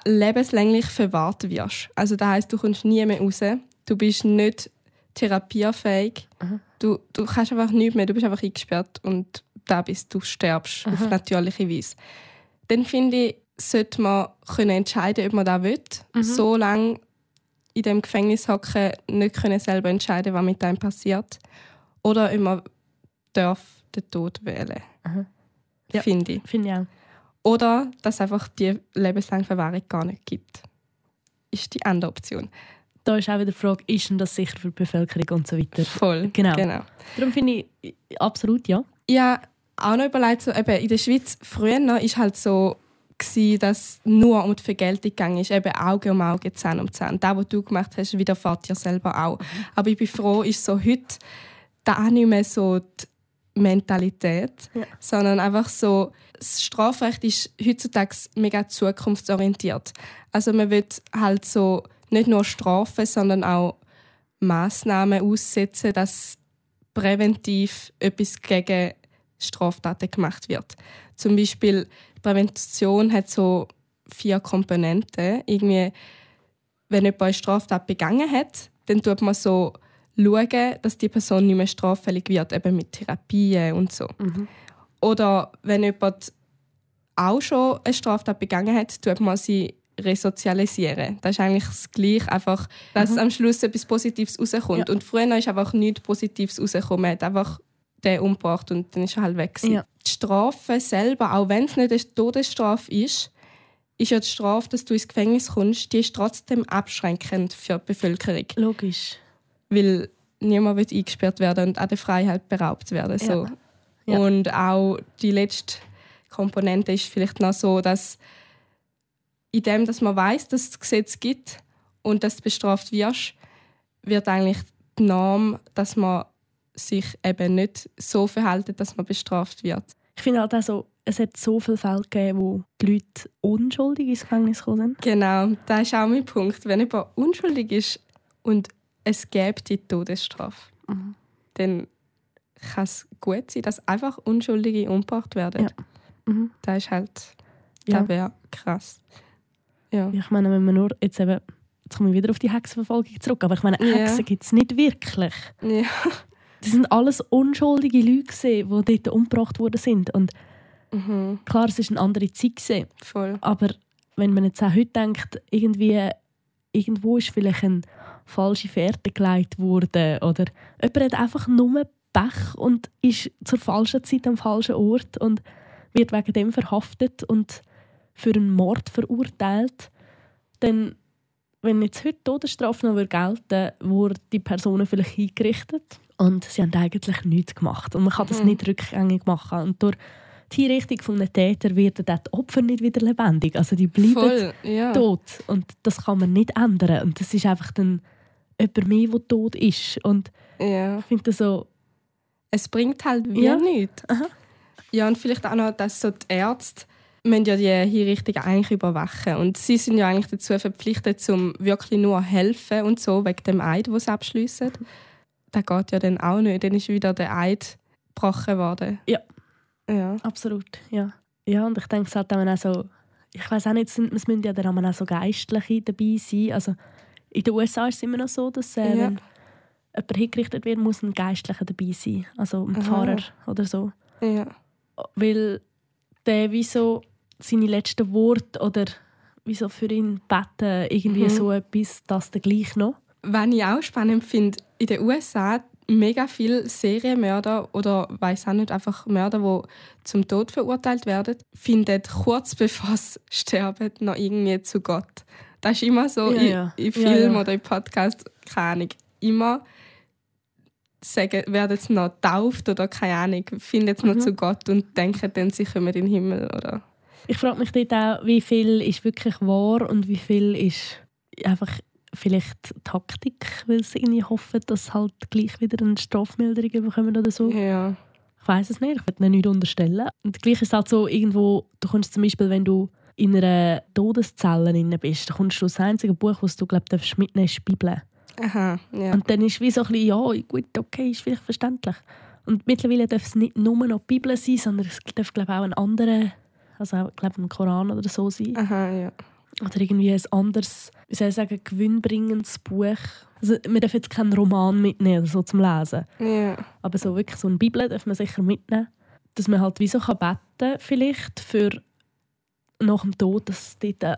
lebenslänglich verwahrt wirst, also das heißt, du kommst nie mehr raus, du bist nicht therapiefähig, du, du kannst einfach nichts mehr, du bist einfach eingesperrt und da bist du stirbst auf natürliche Weise. Dann finde ich, sollte man können entscheiden, ob man das will. So lange in dem Gefängnis hocken, nicht können selber entscheiden, was mit einem passiert. Oder ob man darf den Tod wählen. Ja. Finde ich. Finde ich auch. Oder dass es einfach die lebenslange Verwahrung gar nicht gibt. Ist die andere Option. Da ist auch wieder die Frage, ist denn das sicher für die Bevölkerung und so weiter. Voll. Genau. genau. Darum finde ich absolut ja. Habe auch noch überlegt, so, eben in der Schweiz früher noch ist halt so, gewesen, dass nur um die Vergeltung ging, ist eben Auge um Auge, Zahn um Zahn. Das, was du gemacht hast, widerfährt dir selber auch. Aber ich bin froh, ist so heute da auch nicht mehr so die Mentalität, Ja. sondern einfach so, das Strafrecht ist heutzutage mega zukunftsorientiert. Also man wird halt so nicht nur strafen, sondern auch Maßnahmen aussetzen, dass präventiv etwas gegen Straftaten gemacht wird. Zum Beispiel Prävention hat so vier Komponenten. Irgendwie, wenn jemand eine Straftat begangen hat, dann tut man so schauen, dass die Person nicht mehr straffällig wird, eben mit Therapien und so. Oder wenn jemand auch schon eine Straftat begangen hat, tut man sie resozialisieren. Das ist eigentlich das Gleiche, einfach, dass am Schluss etwas Positives rauskommt. Ja. Und früher ist einfach nichts Positives rausgekommen. Man hat einfach den umgebracht und dann ist er halt weg. Ja. Die Strafe selber, auch wenn es nicht eine Todesstrafe ist, ist ja die Strafe, dass du ins Gefängnis kommst, die ist trotzdem abschränkend für die Bevölkerung. Logisch. Weil niemand will eingesperrt werden und an der Freiheit beraubt werden. So. Ja. Und auch die letzte Komponente ist vielleicht noch so, dass in dem, dass man weiß, dass es das Gesetz gibt und dass du bestraft wirst, wird eigentlich die Norm, dass man sich eben nicht so verhält, dass man bestraft wird. Ich finde halt auch so, es hat so viele Fälle gegeben, wo die Leute unschuldig ins Gefängnis gekommen sind. Genau, das ist auch mein Punkt. Wenn jemand unschuldig ist und es gäbe die Todesstrafe, dann kann es gut sein, dass einfach Unschuldige umgebracht werden. Ja. Mhm. Das ist halt, Ja. das wäre krass. Ja. Ich meine, wenn man nur jetzt eben, jetzt komme ich wieder auf die Hexenverfolgung zurück, aber ich meine, Ja. Hexen gibt es nicht wirklich. ja. Das sind alles unschuldige Leute, gewesen, die dort umgebracht worden sind. Und Mhm. klar, es ist eine andere Zeit, gewesen, Voll. aber wenn man jetzt auch heute denkt, irgendwie, irgendwo ist vielleicht eine falsche Fährte gelegt worden oder jemand hat einfach nur Pech und ist zur falschen Zeit am falschen Ort und wird wegen dem verhaftet und für einen Mord verurteilt, dann, wenn jetzt heute die Todesstrafe noch gelten würde, wurden die Personen vielleicht eingerichtet und sie haben eigentlich nichts gemacht und man kann das Mhm. nicht rückgängig machen und durch die von einem Täter werden dann die Opfer nicht wieder lebendig, also die bleiben Voll, ja. tot und das kann man nicht ändern und das ist einfach dann jemand mehr, der tot ist und ja. ich finde das so, Es bringt halt wie Ja. nichts. Aha. Ja, und vielleicht auch noch, dass so die Ärzte müssen ja die Hinrichtungen eigentlich überwachen. Und sie sind ja eigentlich dazu verpflichtet, um wirklich nur helfen und so, wegen dem Eid, den sie abschliessen. Das geht ja dann auch nicht. Dann ist wieder der Eid gebrochen worden. Ja. Ja. Absolut, ja. Ja, und ich denke, es hat auch so, ich weiß auch nicht, es müssen ja dann auch so Geistliche dabei sein. Also in den USA ist es immer noch so, dass äh, Ja. wenn jemand hingerichtet wird, muss ein Geistlicher dabei sein. Also ein Aha. Pfarrer oder so. Ja. Weil der wie so seine letzten Worte oder wie so für ihn beten, irgendwie Mhm. so etwas, das dann gleich noch. Was ich auch spannend finde, in den USA mega viele Serienmörder oder weiß auch nicht, einfach Mörder, die zum Tod verurteilt werden, finden kurz bevor sie [LAUGHS] sterben noch irgendwie zu Gott. Das ist immer so Ja, in, ja. in Filmen ja. oder in Podcasts, keine Ahnung, immer sagen, werden sie noch getauft oder keine Ahnung, finden sie noch Mhm. zu Gott und denken dann, sie kommen in den Himmel. Oder? Ich frage mich dort auch, wie viel ist wirklich wahr und wie viel ist einfach vielleicht Taktik, weil sie irgendwie hoffen, dass halt gleich wieder eine Strafmilderung bekommen oder so. Ja. Ich weiß es nicht, ich würde ihnen nicht unterstellen. Und gleich ist es halt so, irgendwo, du kommst zum Beispiel, wenn du in einer Todeszelle bist, dann kommst du das einzige Buch, das du glaub, darfst mitnehmen ist die Bibel. Aha, ja. Und dann ist wie so ein bisschen, ja, gut, okay, ist vielleicht verständlich. Und mittlerweile darf es nicht nur noch die Bibel sein, sondern es darf glaube auch ein anderer, also auch, glaube ein Koran oder so sein. Aha, ja. Oder irgendwie ein anderes, wie soll ich sagen, gewinnbringendes Buch. Also, wir dürfen jetzt keinen Roman mitnehmen, oder so zum Lesen. Ja. Aber so wirklich so eine Bibel darf man sicher mitnehmen. Dass man halt wie so kann beten vielleicht für nach dem Tod, dass dort äh,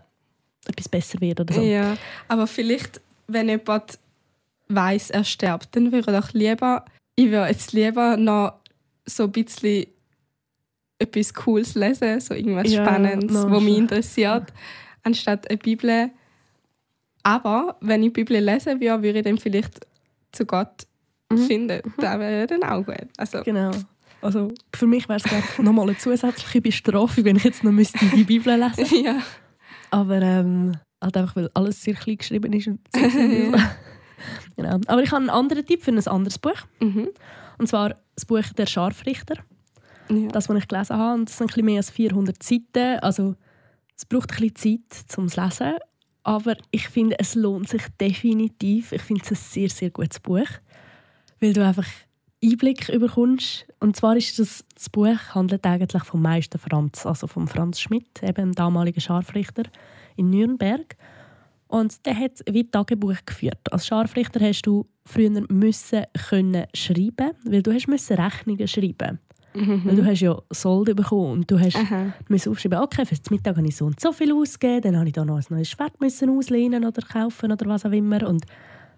etwas besser wird oder so. Ja, aber vielleicht, wenn jemand weiß, er stirbt, dann würde ich lieber, ich würde jetzt lieber noch so ein bisschen etwas Cooles lesen, so irgendwas Ja, Spannendes, was mich interessiert, anstatt eine Bibel. Aber wenn ich die Bibel lesen würde, würde ich dann vielleicht zu Gott Mhm. finden. Das wäre dann auch gut. Also, Genau. Also für mich wäre es nochmal eine zusätzliche Bestrafung, wenn ich jetzt noch müsste die Bibel [LAUGHS] lesen müsste. ja. Aber ähm, halt einfach, weil alles sehr klein geschrieben ist. Und so. [LAUGHS] genau. Aber ich habe einen anderen Tipp für ein anderes Buch. Mhm. Und zwar das Buch «Der Scharfrichter». Ja. Das, was ich gelesen habe. Und das sind ein bisschen mehr als 400 Seiten. Also es braucht ein bisschen Zeit, um es zu lesen. Aber ich finde, es lohnt sich definitiv. Ich finde es ein sehr, sehr gutes Buch. Weil du einfach Einblick bekommst. Und zwar ist das, das Buch handelt eigentlich vom Meister Franz, also vom Franz Schmidt, eben damaligen Scharfrichter in Nürnberg. Und der hat wie Tagebuch geführt. Als Scharfrichter hast du früher müssen können schreiben, weil du hast müssen Rechnungen schreiben. Weil du hast ja Sold bekommen und du hast Aha. musst aufschreiben, okay, für den Mittag habe ich so und so viel ausgegeben, dann habe ich da noch ein neues Schwert müssen auslehnen oder kaufen oder was auch immer und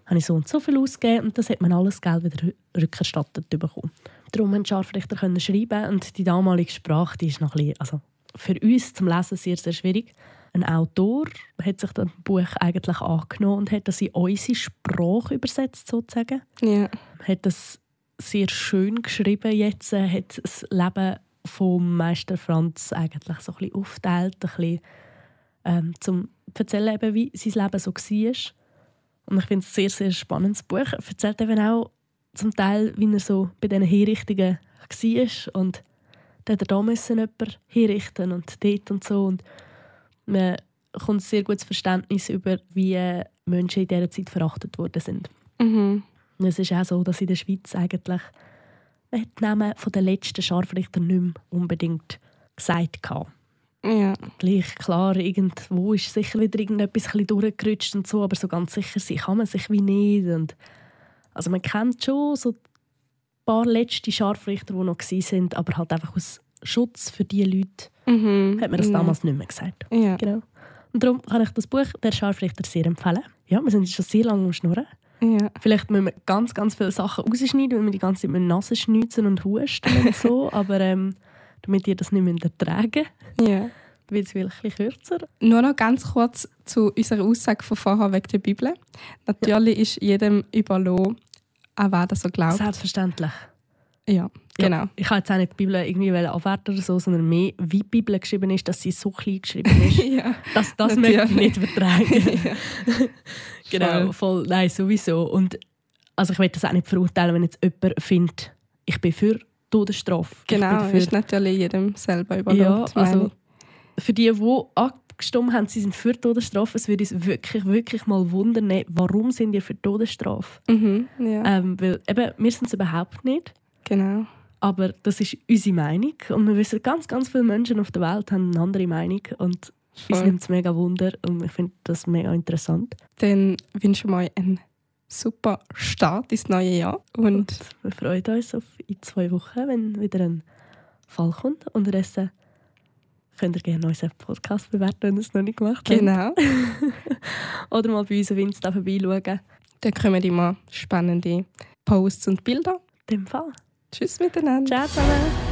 habe ich so und so viel ausgegeben und das hat man alles Geld wieder rü- rückerstattet bekommen. Darum die Scharfrichter können schreiben und die damalige Sprache, die ist noch ein bisschen, also für uns zum Lesen sehr, sehr schwierig. Ein Autor hat sich das Buch eigentlich angenommen und hat das in unsere Sprache übersetzt, sozusagen Ja. hat das sehr schön geschrieben jetzt, äh, hat das Leben vom Meister Franz eigentlich so ein bisschen aufteilt, ein bisschen, ähm, zum zu erzählen, eben, wie sein Leben so war. Und ich finde es ein sehr, sehr spannendes Buch. Er erzählt eben auch zum Teil, wie er so bei diesen Hinrichtungen war und dann hat er da jemanden hinrichten und dort und so. Und man kommt ein sehr gutes Verständnis über, wie äh, Menschen in dieser Zeit verachtet worden sind. Mhm. Und es ist auch so, dass in der Schweiz eigentlich man hat die Namen der letzten Scharfrichter nicht mehr unbedingt gesagt hatte. Ja. Gleich klar, irgendwo ist sicher wieder irgendetwas durchgerutscht und so, aber so ganz sicher sein kann man sich wie nicht. Und also man kennt schon so ein paar letzte Scharfrichter, die noch sind, aber halt einfach aus Schutz für diese Leute Mhm. hat man das Ja. damals nicht mehr gesagt. Ja. Genau. Und darum kann ich das Buch «Der Scharfrichter» sehr empfehlen. Ja, wir sind schon sehr lange am Schnurren. Ja. Vielleicht müssen wir ganz, ganz viele Sachen rausschneiden, weil wir die ganze Zeit mit Nase schnitzen und husten und so. [LAUGHS] Aber ähm, damit ihr das nicht mehr ertragen müsst, ja. wird es wirklich kürzer. Nur noch ganz kurz zu unserer Aussage von vorher wegen der Bibel. Natürlich ist jedem überlassen, an wer das so glaubt. Selbstverständlich. Ja, genau. Ja, ich habe jetzt auch nicht die Bibel irgendwie abwerten oder so, sondern mehr, wie die Bibel geschrieben ist, dass sie so klein geschrieben ist. [LAUGHS] Ja. Das, das möchte ich nicht vertragen. [LAUGHS] ja. Genau, voll. Nein, sowieso. Und also ich will das auch nicht verurteilen, wenn jetzt jemand findet, ich bin für Todesstrafe. Ich bin Genau, dafür. ist natürlich jedem selber Ja, überlassen. meine also für die, die abgestimmt haben, sie sind für Todesstrafe, es würde uns wirklich, wirklich mal wundern, warum sind ihr für Todesstrafe? Mhm, ja. Ähm, weil eben, wir sind es überhaupt nicht. Genau. Aber das ist unsere Meinung. Und wir wissen, ganz, ganz viele Menschen auf der Welt haben eine andere Meinung. Und uns nimmt es mega Wunder. Und ich finde das mega interessant. Dann wünschen wir euch einen super Start ins neue Jahr. Und Wir freuen uns auf in zwei Wochen, wenn wieder ein Fall kommt. Unterdessen könnt ihr gerne unseren Podcast bewerten, wenn ihr es noch nicht gemacht habt. genau, [LAUGHS] Oder mal bei uns auf Insta vorbeischauen. dann kommen immer spannende Posts und Bilder. In dem Fall. Tschüss miteinander. Ciao zusammen.